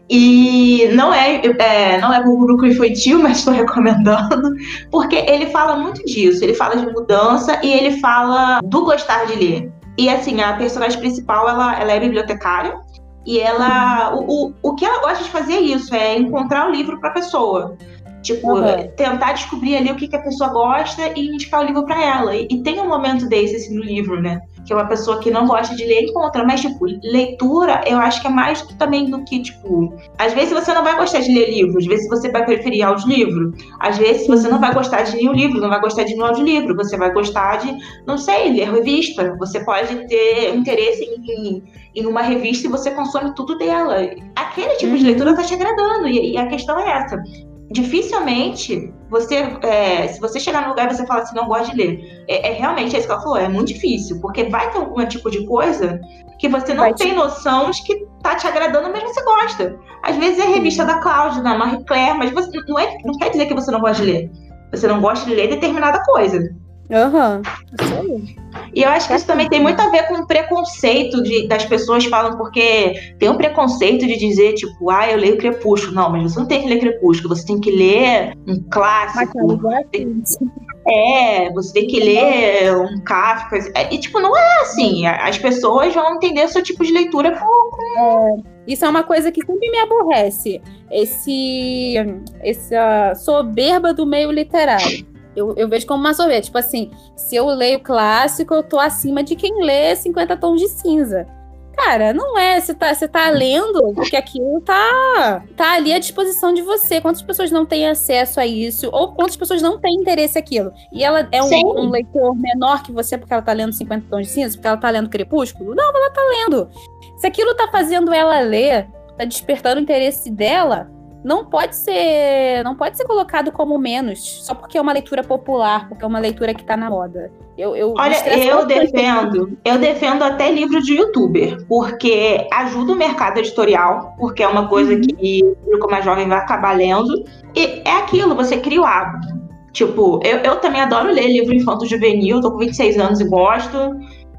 E não é, é não é para o público infantil, mas estou recomendando, porque ele fala muito disso. Ele fala de mudança e ele fala do gostar de ler. E assim, a personagem principal, ela, ela é bibliotecária. E ela. O, o, o que ela gosta de fazer é isso, é encontrar o livro para a pessoa. Tipo, uhum. tentar descobrir ali o que, que a pessoa gosta e indicar o livro para ela. E, e, tem um momento desse assim, no livro, né? Que é uma pessoa que não gosta de ler encontra. Mas, tipo, leitura, eu acho que é mais também do que, tipo. Às vezes você não vai gostar de ler livro, às vezes você vai preferir audiolivro. Às vezes você não vai gostar de ler um livro, não vai gostar de ler um audiolivro. Você vai gostar de, não sei, ler revista. Você pode ter interesse em, em uma revista e você consome tudo dela. Aquele tipo de uhum. leitura tá te agradando. E, e a questão é essa dificilmente você, é, se você chegar num lugar e você falar assim, não gosta de ler, é, é, realmente é isso que ela falou, é muito difícil, porque vai ter algum tipo de coisa que você não vai tem te... noção de que tá te agradando, mas você gosta. Às vezes é a revista da Cláudia, da Marie Claire, mas você, não, é, não quer dizer que você não gosta de ler. Você não gosta de ler determinada coisa. Aham, uhum. E eu acho que isso também tem muito a ver com o preconceito de, das pessoas falam, porque tem um preconceito de dizer, tipo, ah, eu leio Crepúsculo. Não, mas você não tem que ler Crepúsculo, você tem que ler um clássico. É, você tem que ler um Kafka. E, tipo, não é assim. As pessoas vão entender seu tipo de leitura com. com... É, isso é uma coisa que sempre me aborrece. Esse, essa soberba do meio literário. Eu, eu vejo como uma soberba. Tipo assim, se eu leio clássico, eu tô acima de quem lê 50 tons de cinza. Cara, não é. Você tá, você tá lendo porque aquilo tá, tá ali à disposição de você. Quantas pessoas não têm acesso a isso? Ou quantas pessoas não têm interesse naquilo? E ela é um, um, leitor menor que você porque ela tá lendo 50 tons de cinza? Porque ela tá lendo Crepúsculo? Não, ela tá lendo. Se aquilo tá fazendo ela ler, tá despertando o interesse dela, não pode ser não pode ser colocado como menos só porque é uma leitura popular, porque é uma leitura que está na moda. Eu, eu Olha, eu defendo, eu defendo até livro de youtuber, porque ajuda o mercado editorial, porque é uma coisa uhum. que o público mais jovem vai acabar lendo. E é aquilo, você cria o hábito. Tipo, eu, eu também adoro ler livro infanto juvenil, tô com 26 anos e gosto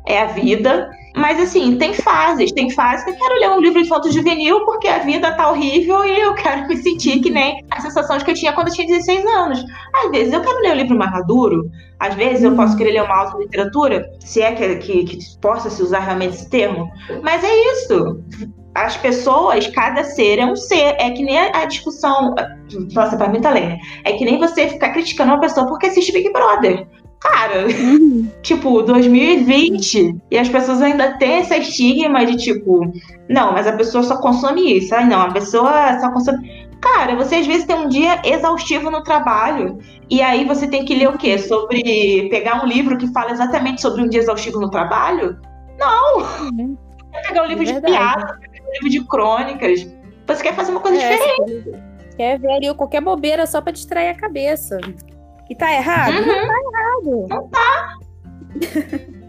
é a vida. Mas assim, tem fases, tem fases que eu quero ler um livro de foto juvenil porque a vida tá horrível e eu quero me sentir que nem a sensação de que eu tinha quando eu tinha 16 anos. Às vezes eu quero ler um livro mais maduro, às vezes eu posso querer ler uma alta literatura, se é que, que, que possa se usar realmente esse termo. Mas é isso. As pessoas, cada ser é um ser. É que nem a, a discussão. Nossa, pra mim tá lendo. É que nem você ficar criticando uma pessoa porque assiste Big Brother. Cara, uhum. tipo, 2020, e as pessoas ainda têm esse estigma de tipo, não, mas a pessoa só consome isso. Ai, não, a pessoa só consome. Cara, você às vezes tem um dia exaustivo no trabalho, e aí você tem que ler o quê? Sobre pegar um livro que fala exatamente sobre um dia exaustivo no trabalho? Não! Uhum. Pegar um livro é de piada, um livro de crônicas. Você quer fazer uma coisa é, diferente. Quer ver ali qualquer bobeira só para distrair a cabeça. E tá errado? Uhum. Não tá errado. Não tá.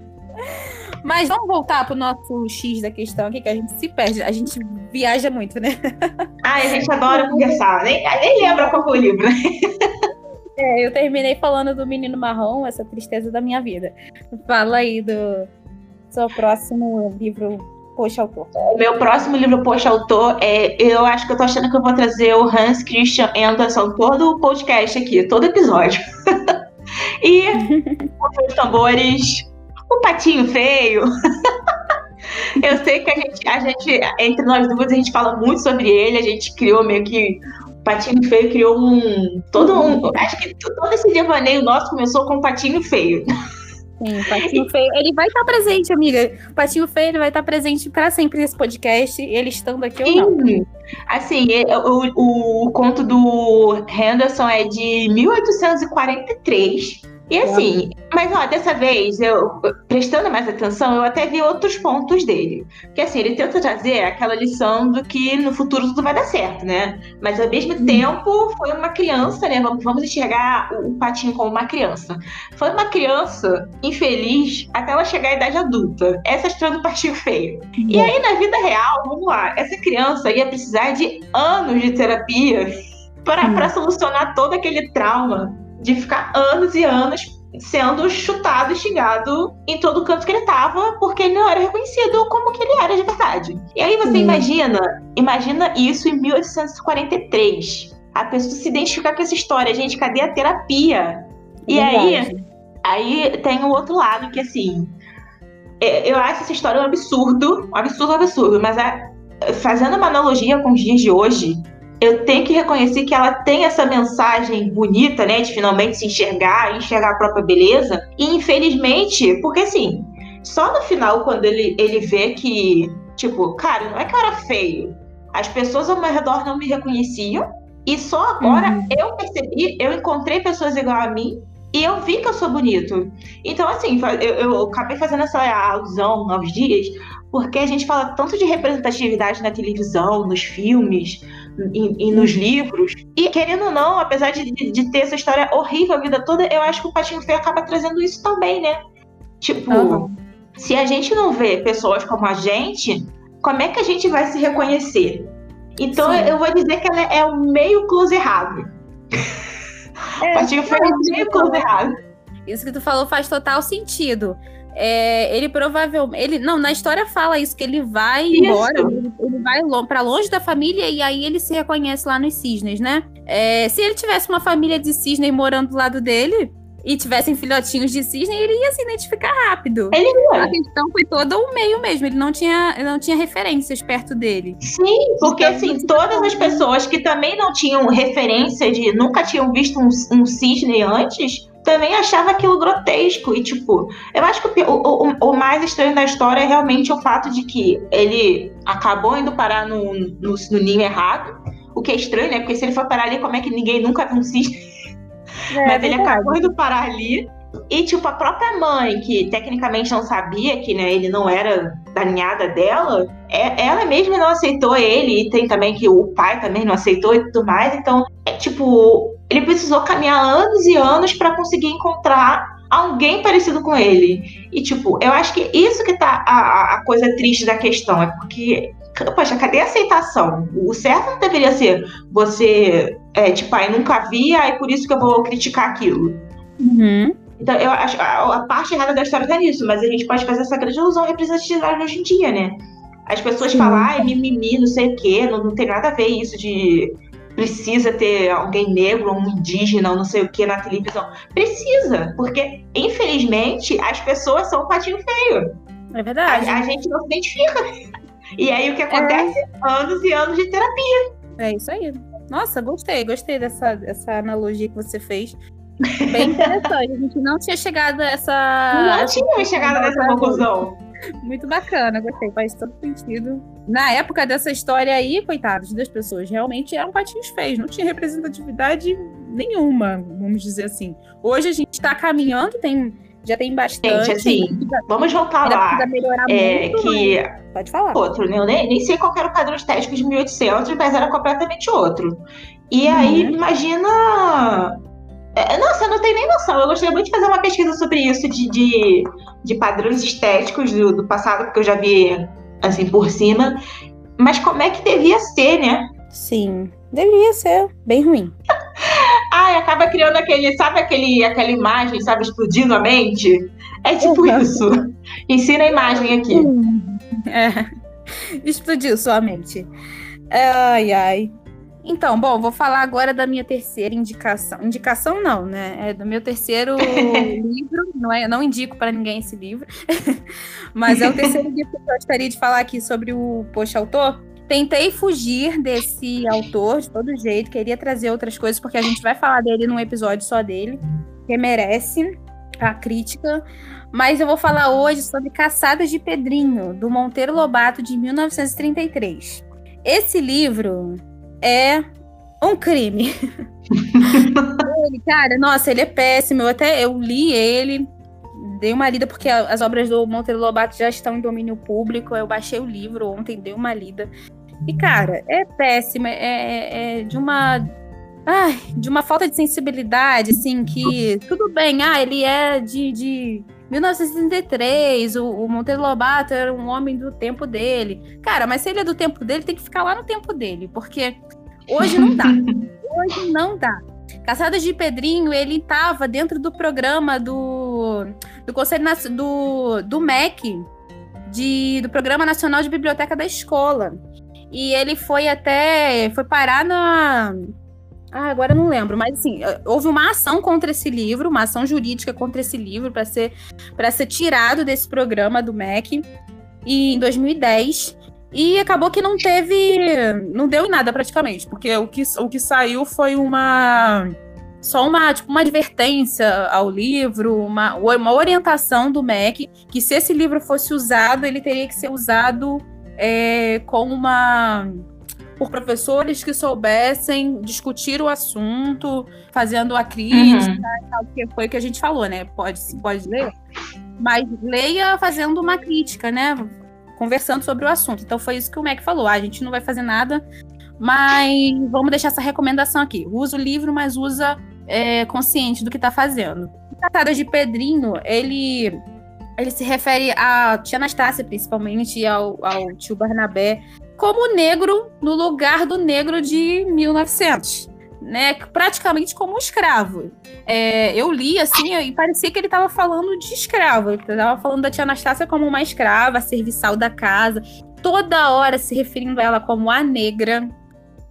Mas vamos voltar pro nosso X da questão aqui, que a gente se perde. A gente viaja muito, né? Ai, a gente adora conversar. Nem, nem lembra qual foi o livro, né? É, eu terminei falando do Menino Marrom, essa tristeza da minha vida. Fala aí do seu próximo livro Poxa Autor. O meu próximo livro Poxa Autor é. Eu acho que eu tô achando que eu vou trazer o Hans Christian Andersen todo o podcast aqui, todo episódio. e os tambores, o patinho feio. eu sei que a gente, a gente, entre nós duas, a gente fala muito sobre ele, a gente criou meio que. O Patinho Feio criou um. Todo um. Acho que todo esse devaneio nosso começou com o Patinho Feio. Sim, o Patinho Feio. Ele vai estar presente, amiga. O Patinho Feio vai estar presente para sempre nesse podcast, ele estando aqui Sim. ou não. Assim, o, o conto do Henderson é de 1843. E assim, mas ó, dessa vez, eu prestando mais atenção, eu até vi outros pontos dele. Que assim, ele tenta trazer aquela lição do que no futuro tudo vai dar certo, né? Mas ao mesmo hum. tempo, foi uma criança, né? Vamos, vamos enxergar o, o patinho como uma criança. Foi uma criança infeliz até ela chegar à idade adulta. Essa é a história do patinho feio. Hum. E aí, na vida real, vamos lá, essa criança ia precisar de anos de terapia para hum. solucionar todo aquele trauma de ficar anos e anos sendo chutado e xingado em todo canto que ele estava, porque ele não era reconhecido como que ele era de verdade. E aí você Sim. imagina, imagina isso em 1843. A pessoa se identificar com essa história, gente, cadê a terapia? E aí, aí tem o outro lado que assim, é, eu acho essa história um absurdo, um absurdo, um absurdo, mas é, fazendo uma analogia com os dias de hoje, eu tenho que reconhecer que ela tem essa mensagem bonita, né, de finalmente se enxergar, enxergar a própria beleza. E infelizmente, porque assim, só no final, quando ele, ele vê que, tipo, cara, não é que eu era feio, as pessoas ao meu redor não me reconheciam, e só agora uhum. eu percebi, eu encontrei pessoas igual a mim e eu vi que eu sou bonito. Então, assim, eu, eu acabei fazendo essa alusão aos dias, porque a gente fala tanto de representatividade na televisão, nos filmes, e, e nos livros. E querendo ou não, apesar de, de, ter essa história horrível a vida toda, eu acho que o Patinho Feio acaba trazendo isso também, né? Tipo, uhum. se a gente não vê pessoas como a gente, como é que a gente vai se reconhecer? Então Sim. eu vou dizer que ela é o meio close errado. É, o Patinho Feio é o meio close errado. Isso que tu falou faz total sentido. É, ele provavelmente. Ele, não, na história fala isso, que ele vai isso. embora, ele, ele vai lo, para longe da família e aí ele se reconhece lá nos cisnes, né? É, se ele tivesse uma família de cisne morando do lado dele, e tivessem filhotinhos de cisne, ele ia se identificar rápido. Ele ia. A questão foi todo o meio mesmo, ele não tinha, ele não tinha referências perto dele. Sim, porque então, assim, todas as pessoas que também não tinham referência de, nunca tinham visto um, um cisne antes, também achava aquilo grotesco. E, tipo, eu acho que o, o, o, mais estranho da história é realmente o fato de que ele acabou indo parar no, no, no ninho errado. O que é estranho, né? Porque se ele for parar ali, como é que ninguém nunca viu um cisne? É, Mas ele acabou indo parar ali. E, tipo, a própria mãe, que tecnicamente não sabia que né, ele não era da ninhada dela, é, ela mesma não aceitou ele. E tem também que o pai também não aceitou e tudo mais. Então, é tipo, ele precisou caminhar anos e anos para conseguir encontrar alguém parecido com ele. E, tipo, eu acho que isso que tá a, a coisa triste da questão. É porque Poxa, cadê a aceitação? O certo não deveria ser você, é, tipo, aí nunca vi, aí por isso que eu vou criticar aquilo. Uhum. Então, eu acho a, a, parte errada da história tá nisso, mas a gente pode fazer essa grande ilusão representativa hoje em dia, né? As pessoas falam, ai, mimimi, não sei o quê, não, não tem nada a ver isso de precisa ter alguém negro, um indígena, não sei o que na televisão. Precisa, porque, infelizmente, as pessoas são um patinho feio. É verdade. A, a gente não se identifica. E aí o que acontece? É. Anos e anos de terapia. É isso aí. Nossa, gostei, gostei dessa, dessa analogia que você fez. Bem interessante. A gente não tinha chegado a essa. Não tinha chegado a essa conclusão. Muito bacana, gostei, faz todo sentido. Na época dessa história aí, coitados das pessoas, realmente eram patinhos feios, não tinha representatividade nenhuma, vamos dizer assim. Hoje a gente está caminhando, tem já tem bastante. Gente, assim, vamos voltar lá. É, muito, que Pode falar. Outro, né? Eu nem, nem sei qual era o padrão estético de 1800, mas era completamente outro. E uhum. aí, imagina. É, nossa, eu não tenho nem noção. Eu gostaria muito de fazer uma pesquisa sobre isso, de, de, de padrões estéticos do, do passado, porque eu já vi, assim, por cima. Mas como é que devia ser, né? Sim, deveria ser bem ruim. Ai, acaba criando aquele, sabe aquele, aquela imagem, sabe, explodindo a mente? É tipo uhum. isso. Ensina a imagem aqui. É. Explodiu sua mente. Ai, ai. Então, bom, vou falar agora da minha terceira indicação. Indicação não, né? É do meu terceiro livro. Não, é, não indico para ninguém esse livro. Mas é o terceiro livro que eu gostaria de falar aqui sobre o Poxa Autor. Tentei fugir desse autor de todo jeito, queria trazer outras coisas, porque a gente vai falar dele num episódio só dele, que merece a crítica. Mas eu vou falar hoje sobre Caçadas de Pedrinho, do Monteiro Lobato, de 1933. Esse livro é um crime. ele, cara, nossa, ele é péssimo. Eu até eu li ele, dei uma lida, porque as obras do Monteiro Lobato já estão em domínio público. Eu baixei o livro ontem, dei uma lida. E, cara, é péssima, é, é, é de uma. Ai, de uma falta de sensibilidade, assim, que tudo bem, ah, ele é de, de 1963, o, o Monteiro Lobato era um homem do tempo dele. Cara, mas se ele é do tempo dele, tem que ficar lá no tempo dele, porque hoje não dá. hoje não dá. Caçadas de Pedrinho, ele estava dentro do programa do, do Conselho do, do MEC, de, do Programa Nacional de Biblioteca da Escola. E ele foi até. Foi parar na. Ah, agora eu não lembro, mas assim, houve uma ação contra esse livro, uma ação jurídica contra esse livro para ser para ser tirado desse programa do MEC e em 2010. E acabou que não teve, não deu em nada praticamente, porque o que, o que saiu foi uma só uma, tipo, uma advertência ao livro, uma, uma orientação do MEC, que se esse livro fosse usado, ele teria que ser usado é, com uma por professores que soubessem discutir o assunto, fazendo a crítica, uhum. que foi o que a gente falou, né? Pode, pode ler, mas leia fazendo uma crítica, né? Conversando sobre o assunto. Então foi isso que o Mac falou. Ah, a gente não vai fazer nada, mas vamos deixar essa recomendação aqui. Usa o livro, mas usa é, consciente do que está fazendo. Tratadas de Pedrinho, ele ele se refere a tia Anastácia, principalmente, e ao, ao tio Barnabé, como negro no lugar do negro de 1900. né, praticamente como um escravo. É, eu li assim e parecia que ele estava falando de escravo. Ele estava falando da tia Anastácia como uma escrava, serviçal da casa, toda hora se referindo a ela como a negra,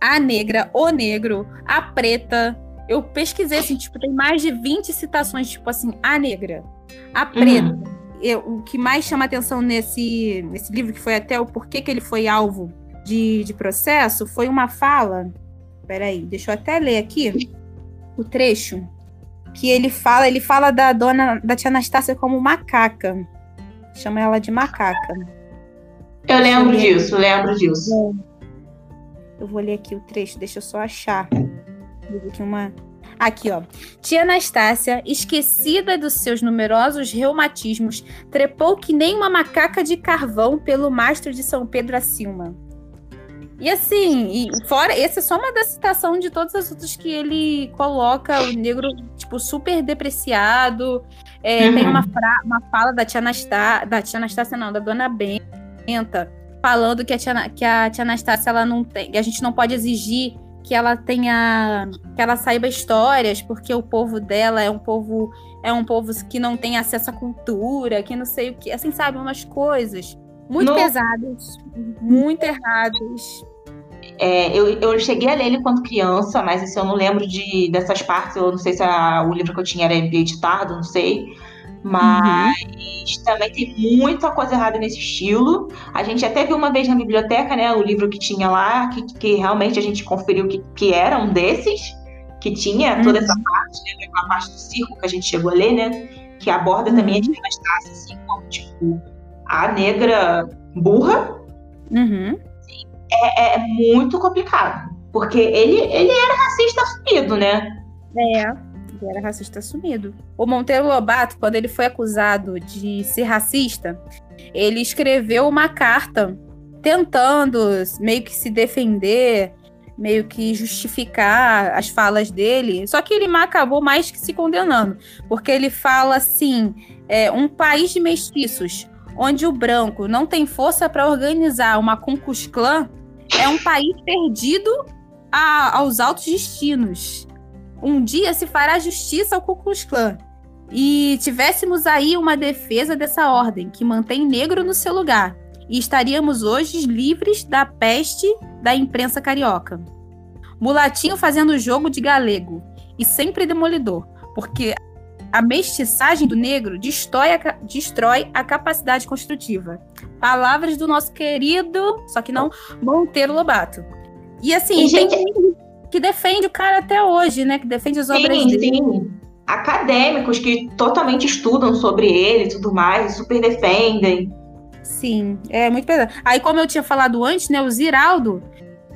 a negra, o negro, a preta. Eu pesquisei assim, tipo, tem mais de 20 citações, tipo assim, a negra, a preta. Uhum. Eu, o que mais chama atenção nesse, nesse livro, que foi até o porquê que ele foi alvo de, de processo, foi uma fala peraí, deixa eu até ler aqui o trecho que ele fala, ele fala da dona, da tia Anastácia como macaca. Chama ela de macaca. Eu lembro eu disso, lembro disso. Eu vou ler aqui o trecho, deixa eu só achar. Aqui uma Aqui, ó. Tia Anastácia, esquecida dos seus numerosos reumatismos, trepou que nem uma macaca de carvão pelo mastro de São Pedro acima. E assim, e fora, essa é só uma da citação de todas as outras que ele coloca o negro, tipo, super depreciado. É, uhum. Tem uma, fra, uma fala da tia Anastácia, da tia Anastácia, não, da dona Benta, falando que a tia, que a tia Anastácia, ela não tem, a gente não pode exigir que ela tenha, que ela saiba histórias, porque o povo dela é um povo, é um povo que não tem acesso à cultura, que não sei o que, assim, sabe, umas coisas muito pesadas, muito erradas. É, eu, eu cheguei a ler ele quando criança, mas assim, eu não lembro de, dessas partes. Eu não sei se a, o livro que eu tinha era editado, não sei. Mas uhum. também tem muita coisa errada nesse estilo. A gente até viu uma vez na biblioteca, né, o livro que tinha lá, que, que realmente a gente conferiu que, que era um desses, que tinha toda uhum. essa parte, né, a parte do circo que a gente chegou a ler, né, que aborda uhum. também a Anastácia, assim, como, tipo, a negra burra. Uhum é, é muito complicado. Porque ele, ele era racista assumido, né? É, ele era racista assumido. O Monteiro Lobato, quando ele foi acusado de ser racista, ele escreveu uma carta tentando meio que se defender, meio que justificar as falas dele. Só que ele acabou mais que se condenando, porque ele fala assim: é, um país de mestiços, onde o branco não tem força para organizar uma Ku é um país perdido a, aos altos destinos. Um dia se fará justiça ao Ku Klux Klan. E tivéssemos aí uma defesa dessa ordem que mantém negro no seu lugar. E estaríamos hoje livres da peste da imprensa carioca. Mulatinho fazendo jogo de galego e sempre demolidor, porque a mestiçagem do negro destrói a, destrói a capacidade construtiva. Palavras do nosso querido, só que não, Monteiro Lobato. E assim, e, gente... que defende o cara até hoje, né? Que defende as sim, obras dele. Sim. Acadêmicos que totalmente estudam sobre ele e tudo mais, super defendem. Sim, é muito pesado. Aí, como eu tinha falado antes, né? O Ziraldo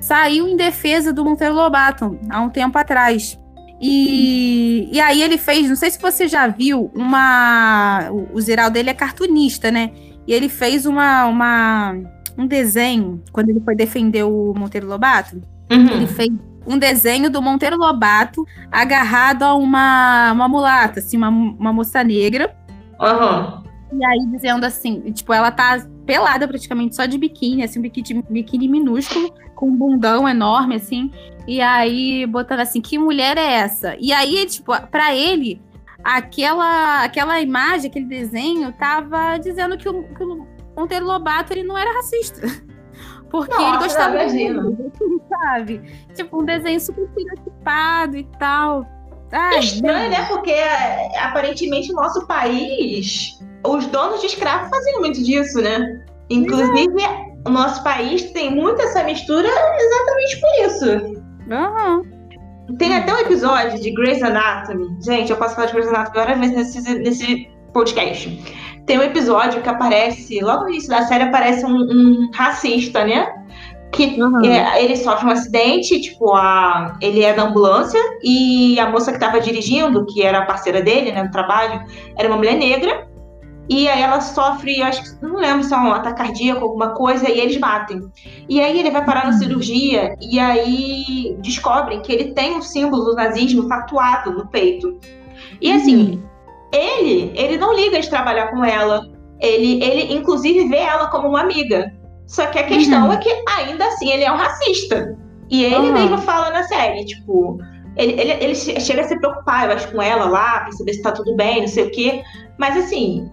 saiu em defesa do Monteiro Lobato há um tempo atrás. E, e aí ele fez, não sei se você já viu, uma. O, Ziraldo dele é cartunista, né? E ele fez uma, uma, um desenho, quando ele foi defender o Monteiro Lobato. Uhum. Ele fez um desenho do Monteiro Lobato agarrado a uma, uma mulata, assim, uma, uma moça negra. Uhum. E aí dizendo assim, tipo, ela tá pelada praticamente, só de biquíni, assim, um biquíni, biquíni minúsculo, com um bundão enorme, assim. E aí, botando assim, que mulher é essa? E aí, tipo, pra ele, aquela, aquela imagem, aquele desenho, tava dizendo que o, que o Monteiro Lobato ele não era racista. Porque Nossa, ele gostava de sabe? Tipo, um desenho super estereotipado e tal. Ai, é estranho, né? Porque é, aparentemente o nosso país, os donos de escravos faziam muito disso, né? Inclusive, é. o nosso país tem muito essa mistura exatamente por isso. Uhum. Tem até um episódio de Grey's Anatomy. Gente, eu posso falar de Grey's Anatomy várias vezes nesse, nesse podcast. Tem um episódio que aparece, logo no início da série, aparece um, um racista, né? Que uhum. é, ele sofre um acidente, tipo, a, ele é da ambulância e a moça que estava dirigindo, que era a parceira dele, né, no trabalho, era uma mulher negra. E aí ela sofre, acho que não lembro se é um ataque cardíaco, alguma coisa, e eles batem. E aí ele vai parar na uhum. cirurgia e aí descobrem que ele tem um símbolo do nazismo tatuado no peito. E assim, uhum. ele, ele não liga de trabalhar com ela. Ele, ele inclusive vê ela como uma amiga. Só que a questão uhum. é que ainda assim ele é um racista. E ele uhum. mesmo fala na série, tipo, Ele, ele, ele chega a se preocupar, eu acho, com ela lá, pra saber se tá tudo bem, não sei o quê. Mas assim,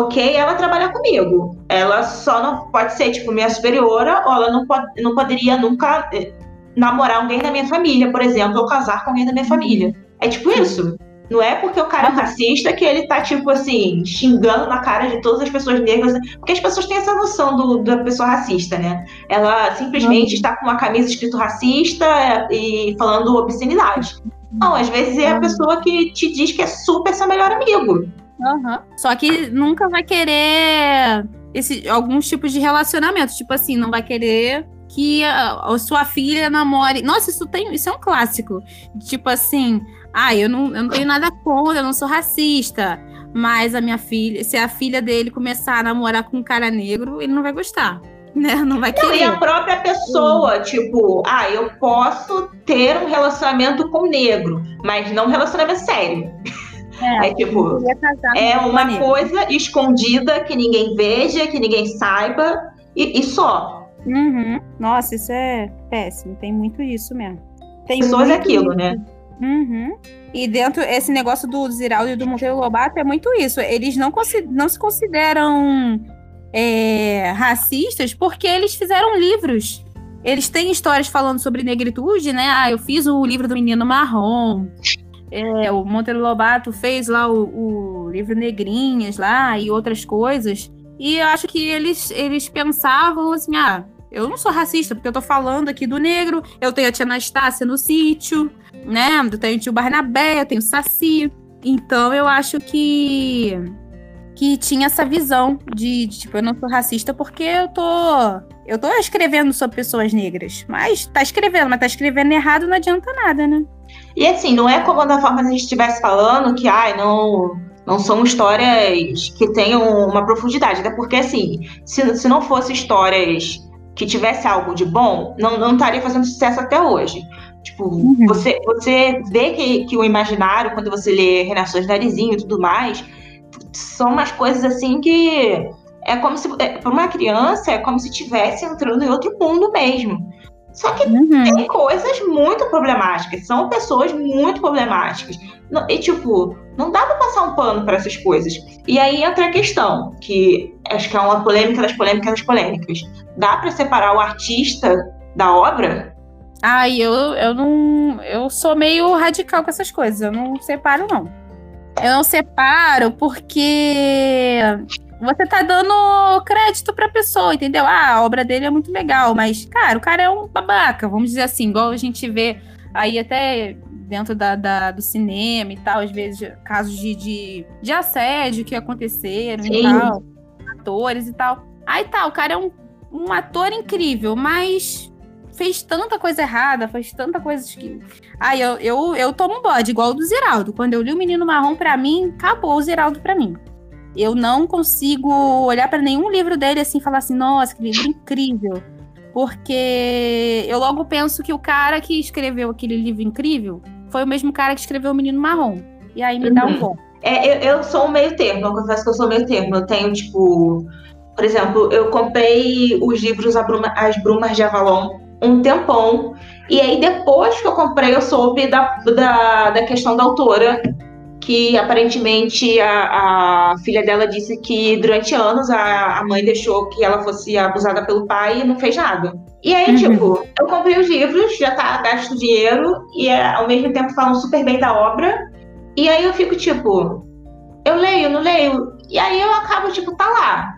ok ela trabalhar comigo. Ela só não pode ser, tipo, minha superiora, ou ela não, pode, não poderia nunca eh, namorar alguém da minha família, por exemplo, ou casar com alguém da minha família. É tipo isso. Não é porque o cara é racista que ele tá, tipo assim, xingando na cara de todas as pessoas negras. Porque as pessoas têm essa noção do, da pessoa racista, né? Ela simplesmente está com uma camisa escrito racista e falando obscenidade. Não, às vezes é a pessoa que te diz que é super seu melhor amigo. Uhum. Só que nunca vai querer esse, alguns tipos de relacionamento. Tipo assim, não vai querer que a, a, sua filha namore. Nossa, isso tem, isso é um clássico. Tipo assim, ah, eu não, eu não tenho nada contra, eu não sou racista. Mas a minha filha, se a filha dele começar a namorar com um cara negro, ele não vai gostar. Né? Não vai querer. Não, e a própria pessoa, hum. tipo, ah, eu posso ter um relacionamento com negro, mas não um relacionamento sério. É, é tipo, é uma coisa escondida que ninguém veja, que ninguém saiba, e, e só. Uhum. Nossa, isso é péssimo. Tem muito isso mesmo. Tem Pessoas é aquilo, isso. né? Uhum. E dentro, esse negócio do Ziraldo e do Monteiro Lobato é muito isso. Eles não, não se consideram é, racistas porque eles fizeram livros. Eles têm histórias falando sobre negritude, né? Ah, eu fiz o livro do Menino Marrom. É, o Monteiro Lobato fez lá o, o, livro Negrinhas lá e outras coisas. E eu acho que eles, eles pensavam assim: ah, eu não sou racista, porque eu tô falando aqui do negro, eu tenho a tia Anastácia no sítio, né? Eu tenho o tio Barnabé, eu tenho o Saci. Então eu acho que que tinha essa visão de, de, tipo, eu não sou racista porque eu tô eu tô escrevendo sobre pessoas negras. Mas tá escrevendo, mas tá escrevendo errado não adianta nada, né? E assim, não é como da forma que a gente estivesse falando que, ai, não não são histórias que tenham uma profundidade, até porque assim, se, se não fosse histórias que tivesse algo de bom, não, não estaria fazendo sucesso até hoje. Tipo, uhum. você, você vê que, que o imaginário, quando você lê Renações Narizinho e tudo mais, são umas coisas assim que é como se, é, para uma criança, é como se estivesse entrando em outro mundo mesmo. Só que uhum. tem coisas muito problemáticas, são pessoas muito problemáticas. E, tipo, não dá pra passar um pano para essas coisas. E aí entra a questão, que acho que é uma polêmica das polêmicas das polêmicas. Dá para separar o artista da obra? Ai, eu, eu não. Eu sou meio radical com essas coisas. Eu não separo, não. Eu não separo porque você tá dando crédito pra pessoa, entendeu? Ah, a obra dele é muito legal, mas, cara, o cara é um babaca, vamos dizer assim, igual a gente vê aí até dentro da, da, do cinema e tal, às vezes casos de, de, de assédio que aconteceram Sim. e tal, atores e tal. Aí tá, o cara é um, um ator incrível, mas fez tanta coisa errada, fez tanta coisa que. Aí eu, eu, eu tomo um bode, igual o do Ziraldo. Quando eu li o Menino Marrom, pra mim, acabou o Ziraldo pra mim. Eu não consigo olhar para nenhum livro dele assim e falar assim, nossa, que livro incrível. Porque eu logo penso que o cara que escreveu aquele livro incrível foi o mesmo cara que escreveu O Menino Marrom. E aí me uhum. dá um bom. É, eu, eu, sou um meio termo, eu confesso que eu sou meio termo. Eu tenho, tipo, por exemplo, eu comprei os livros As Brumas de Avalon um tempão. E aí, depois que eu comprei, eu soube da, da, da questão da autora, que aparentemente a, a, filha dela disse que durante anos a, a, mãe deixou que ela fosse abusada pelo pai e não fez nada. E aí, uhum. tipo, eu comprei os livros, já tá gasto dinheiro, e é, ao mesmo tempo falam super bem da obra. E aí eu fico, tipo, eu leio, não leio. E aí eu acabo, tipo, tá lá.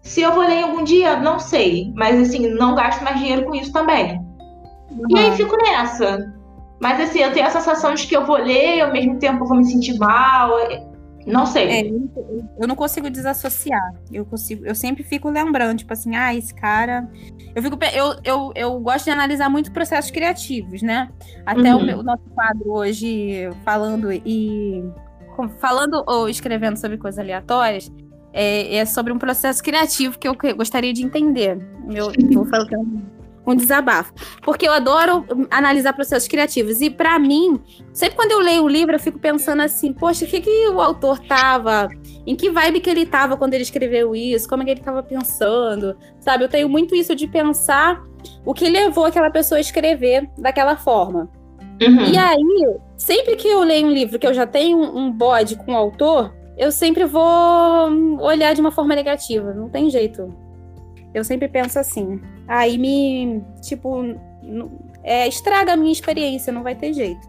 Se eu vou ler algum dia, não sei. Mas assim, não gasto mais dinheiro com isso também. Uhum. E aí fico nessa. Mas assim, eu tenho a sensação de que eu vou ler e ao mesmo tempo vou me sentir mal. Não sei. É, eu não consigo desassociar. Eu consigo, eu sempre fico lembrando, tipo assim, ah, esse cara. Eu fico, eu, eu, eu gosto de analisar muito processos criativos, né? Até uhum. o, meu, o nosso quadro hoje falando e falando ou escrevendo sobre coisas aleatórias é, é sobre um processo criativo que eu gostaria de entender. Eu vou falar que um desabafo. Porque eu adoro analisar processos criativos. E para mim, sempre quando eu leio o livro, eu fico pensando assim, poxa, o que, que o autor tava. Em que vibe que ele tava quando ele escreveu isso? Como é que ele tava pensando? Sabe, eu tenho muito isso de pensar o que levou aquela pessoa a escrever daquela forma. Uhum. E aí, sempre que eu leio um livro que eu já tenho um bode com o autor, eu sempre vou olhar de uma forma negativa. Não tem jeito. Eu sempre penso assim. Aí me, tipo, é, estraga a minha experiência, não vai ter jeito.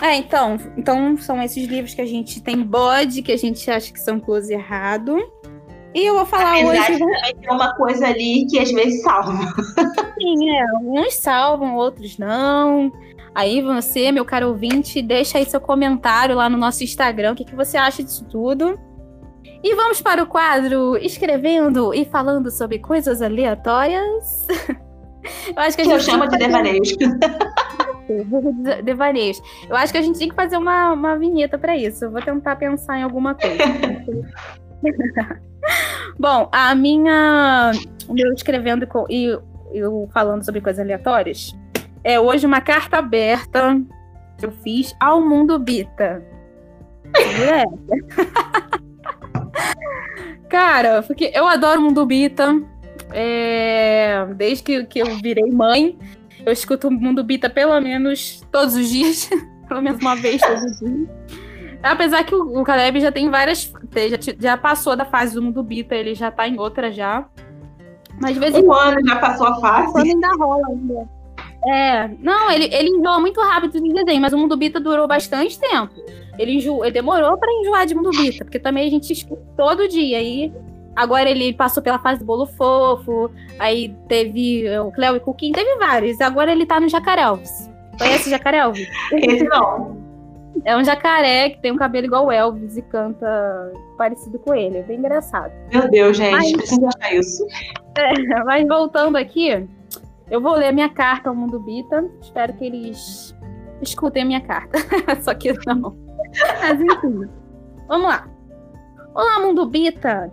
É, então, então são esses livros que a gente tem bode, que a gente acha que são close errado. E eu vou falar Apesar hoje. Também tem uma coisa ali que às vezes salva. Sim, é. Uns salvam, outros não. Aí você, meu caro ouvinte, deixa aí seu comentário lá no nosso Instagram, o que, que você acha disso tudo. E vamos para o quadro escrevendo e falando sobre coisas aleatórias. eu acho que a gente. Eu chamo de devaneios. devaneios. Eu acho que a gente tem que fazer uma, uma vinheta para isso. Eu vou tentar pensar em alguma coisa. Bom, a minha. O meu escrevendo com, e eu falando sobre coisas aleatórias é hoje uma carta aberta que eu fiz ao Mundo Bita. É. Cara, porque eu adoro o Mundo Bita. É, desde que, que eu virei mãe, eu escuto o Mundo Bita pelo menos todos os dias. pelo menos uma vez todos os dias. Apesar que o, o Caleb já tem várias. Já, já passou da fase do Mundo Bita, ele já tá em outra já. Mas de vez em. Um ano já passou a fase. Quando ainda rola ainda. É, não, ele, ele enjoa muito rápido de desenho, mas o Mundo Bita durou bastante tempo. Ele, enjo, ele demorou para enjoar de Mundo Bita, porque também a gente escuta todo dia. E agora ele passou pela fase do bolo fofo, aí teve o Cleo e Cuquinho, teve vários. Agora ele tá no Jacaré Elvis. Conhece o Jacaré Elvis? Esse não. É um jacaré que tem um cabelo igual o Elvis e canta parecido com ele. É bem engraçado. Meu Deus, gente, mas, precisa achar isso. É, mas voltando aqui, eu vou ler minha carta ao Mundo Bita. Espero que eles escutem a minha carta. Só que não. Mas enfim. Vamos lá. Olá, Mundo Bita.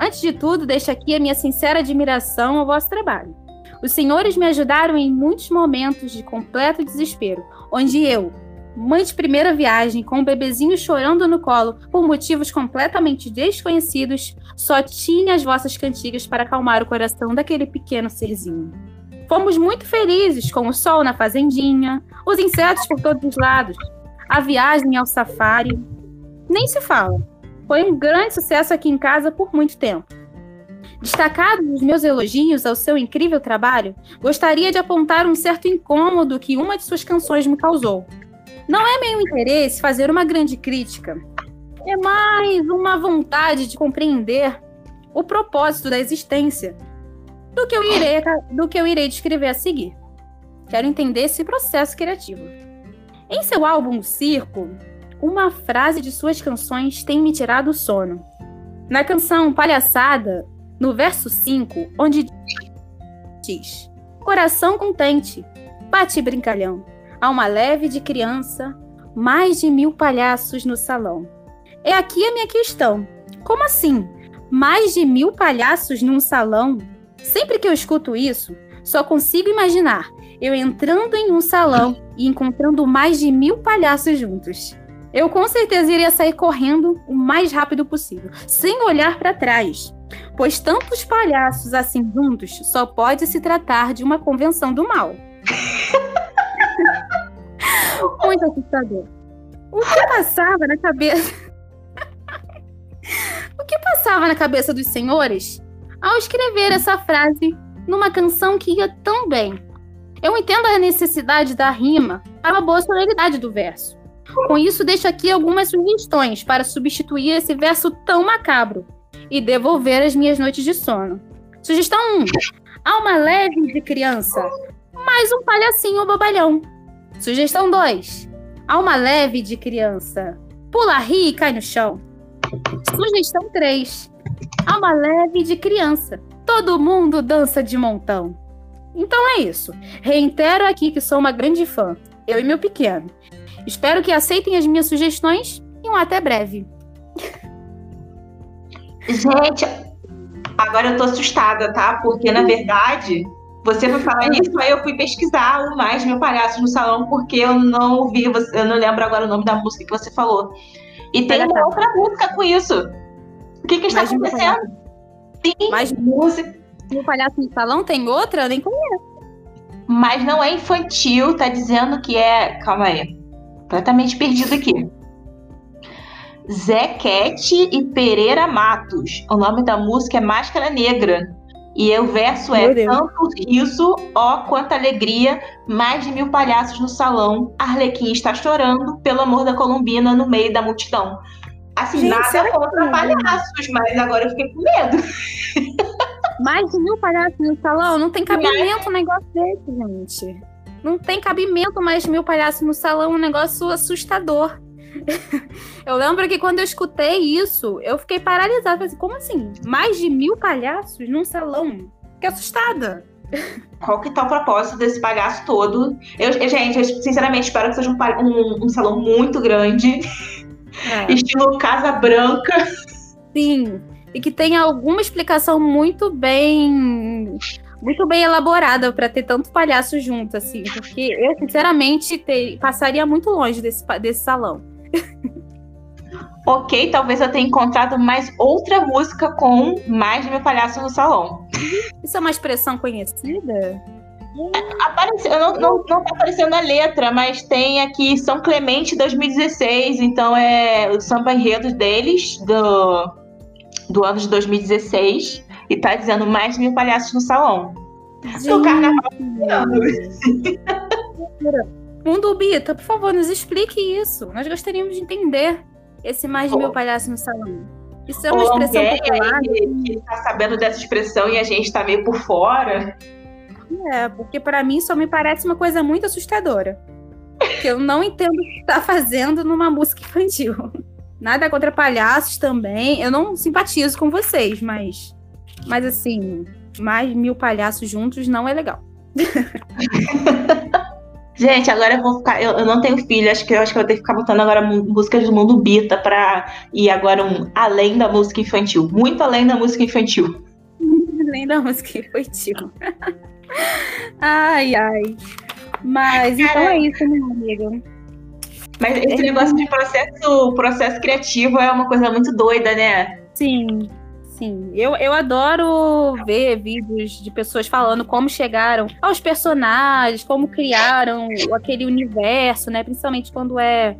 Antes de tudo, deixo aqui a minha sincera admiração ao vosso trabalho. Os senhores me ajudaram em muitos momentos de completo desespero, onde eu, mãe de primeira viagem, com o um bebezinho chorando no colo por motivos completamente desconhecidos, só tinha as vossas cantigas para acalmar o coração daquele pequeno serzinho. Fomos muito felizes com o sol na fazendinha, os insetos por todos os lados, a viagem ao safari. Nem se fala. Foi um grande sucesso aqui em casa por muito tempo. Destacado os meus elogios ao seu incrível trabalho, gostaria de apontar um certo incômodo que uma de suas canções me causou. Não é meu interesse fazer uma grande crítica, é mais uma vontade de compreender o propósito da existência do que eu irei, do que eu irei descrever a seguir. Quero entender esse processo criativo. Em seu álbum Circo, uma frase de suas canções tem me tirado o sono. Na canção Palhaçada, no verso 5, onde diz: Coração contente, bate brincalhão, alma leve de criança, mais de mil palhaços no salão. É aqui a minha questão. Como assim? Mais de mil palhaços num salão? Sempre que eu escuto isso, só consigo imaginar eu entrando em um salão e encontrando mais de mil palhaços juntos. Eu com certeza iria sair correndo o mais rápido possível, sem olhar para trás, pois tantos palhaços assim juntos só pode se tratar de uma convenção do mal. Muito assustador. O que passava na cabeça. o que passava na cabeça dos senhores ao escrever essa frase numa canção que ia tão bem. Eu entendo a necessidade da rima para uma boa sonoridade do verso. Com isso, deixo aqui algumas sugestões para substituir esse verso tão macabro e devolver as minhas noites de sono. Sugestão 1. Alma leve de criança, mais um palhacinho bobalhão. Sugestão 2. Alma leve de criança, pula, ri e cai no chão. Sugestão 3 alma leve de criança. Todo mundo dança de montão. Então é isso. Reitero aqui que sou uma grande fã, eu e meu pequeno. Espero que aceitem as minhas sugestões e um até breve. Gente, agora eu tô assustada, tá? Porque na verdade, você foi falar isso, aí eu fui pesquisar o mais meu palhaço no salão, porque eu não ouvi, eu não lembro agora o nome da música que você falou. E tem uma outra música com isso. O que, que está acontecendo? Sim, Mas música. No Palhaço no Salão tem outra? Eu nem conheço. mas não é infantil, tá dizendo que é. Calma aí. Completamente perdido aqui. Zequete e Pereira Matos. O nome da música é Máscara Negra. E o verso é tanto riso, ó, quanta alegria, mais de mil palhaços no salão, Arlequim está chorando pelo amor da Colombina no meio da multidão. Assim, Gente, nada contra palhaços, mas agora eu fiquei com medo. Mais de mil palhaços no salão? Não tem cabimento um negócio desse, gente. Não tem cabimento mais de mil palhaços no salão, um negócio assustador. eu lembro que quando eu escutei isso, eu fiquei paralisada. Falei assim, como assim? Mais de mil palhaços num salão? Fiquei assustada. Qual que tá o propósito desse palhaço todo? Eu, gente, eu sinceramente espero que seja um, um, um salão muito grande. É. Estilo Casa Branca. Sim. E que tenha alguma explicação muito bem muito bem elaborada para ter tanto palhaço junto, assim, porque eu, sinceramente, ter, passaria muito longe desse, desse salão. ok, talvez eu tenha encontrado mais outra música com mais de meu palhaço no salão. Isso é uma expressão conhecida? Apareceu, não, não, não tá aparecendo a letra, mas tem aqui São Clemente 2016, então é o samba enredo deles, do, do ano de 2016, e tá dizendo mais de mil palhaços no salão. Gente. O carnaval. Mundo Bita, por favor, nos explique isso. Nós gostaríamos de entender esse mais de mil palhaços no salão. Isso é uma expressão popular. Que, que tá sabendo dessa expressão e a gente tá meio por fora. É, porque para mim só me parece uma coisa muito assustadora. Que eu não entendo o que tá fazendo numa música infantil. Nada contra palhaços também. Eu não simpatizo com vocês, mas. Mas assim, mais mil palhaços juntos não é legal. Gente, agora eu vou ficar. Eu, eu, não tenho filho, acho que eu acho que eu vou ter que ficar botando agora músicas do mundo Bita pra ir agora um além da música infantil. Muito além da música infantil. além da música infantil. ai, ai. Mas então é isso, meu amigo. Mas esse é. negócio de processo, processo criativo é uma coisa muito doida, né? Sim. Sim, eu, eu adoro ver vídeos de pessoas falando como chegaram aos personagens, como criaram aquele universo, né? Principalmente quando é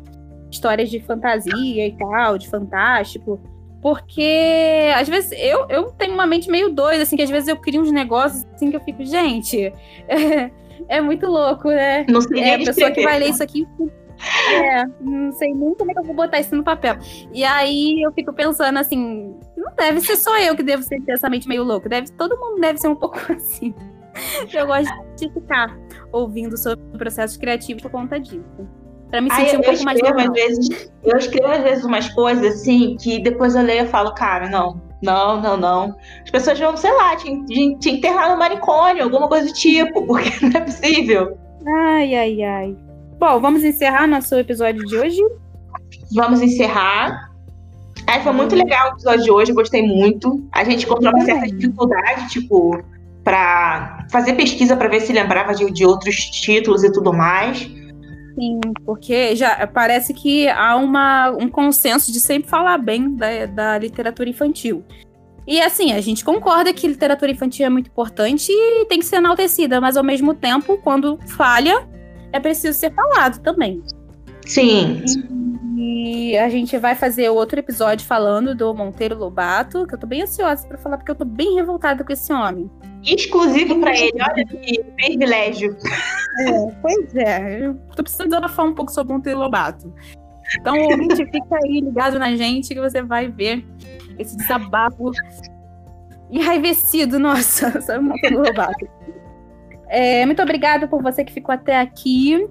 histórias de fantasia e tal, de fantástico. Porque às vezes eu, eu tenho uma mente meio doida, assim, que às vezes eu crio uns negócios assim que eu fico, gente, é, é muito louco, né? Não sei é, a pessoa que vai ler isso aqui é, não sei nem como é que eu vou botar isso no papel. E aí eu fico pensando assim, não deve ser só eu que devo ser pensamento meio louco, deve, todo mundo deve ser um pouco assim. Eu gosto de ficar ouvindo sobre processos criativos por conta disso. Pra me sentir Ai, um pouco mais às vezes, Eu escrevo às vezes umas coisas assim que depois eu leio e falo, cara, não, não, não, não. As pessoas vão, sei lá, te, te enterrar no manicômio, alguma coisa do tipo, porque não é possível. Ai, ai, ai. Bom, vamos encerrar nosso episódio de hoje. Vamos encerrar. Aí foi muito legal o episódio de hoje, gostei muito. A gente encontrou uma certa dificuldade, tipo, para fazer pesquisa para ver se lembrava de, de outros títulos e tudo mais. Sim, porque já parece que há uma, um consenso de sempre falar bem da, da literatura infantil. E assim, a gente concorda que literatura infantil é muito importante e tem que ser enaltecida, mas ao mesmo tempo, quando falha, é preciso ser falado também. Sim. E a gente vai fazer outro episódio falando do Monteiro Lobato, que eu tô bem ansiosa para falar, porque eu tô bem revoltada com esse homem. Exclusivo para ele, olha que privilégio. É, pois é, eu tô precisando falar um pouco sobre o Monteiro Lobato. Então, ouvinte, fica aí ligado na gente que você vai ver esse desabafo enraivecido, nossa, sobre o Monteiro Lobato. É, muito obrigada por você que ficou até aqui.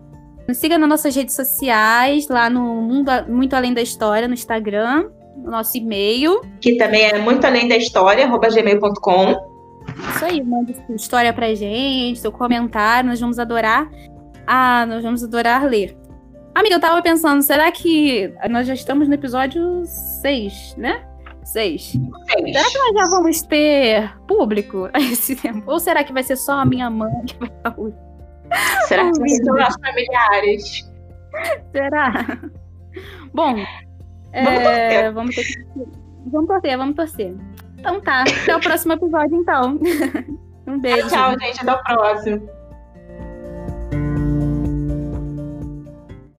Nos siga nas nossas redes sociais, lá no Mundo Muito Além da História, no Instagram, no nosso e-mail. Que também é muito além da história, gmail.com. Isso aí, manda sua história pra gente, seu comentário, nós vamos adorar. Ah, nós vamos adorar ler. Amiga, eu tava pensando, será que nós já estamos no episódio 6, né? Seis. Seis. Será que nós já vamos ter público a esse tempo? Ou será que vai ser só a minha mãe que vai estar Será que ser nossos familiares? Será? Bom, vamos, é, vamos ter que. Vamos torcer, vamos torcer. Então tá, até o próximo episódio, então. um beijo. Tchau, gente. Até o próximo.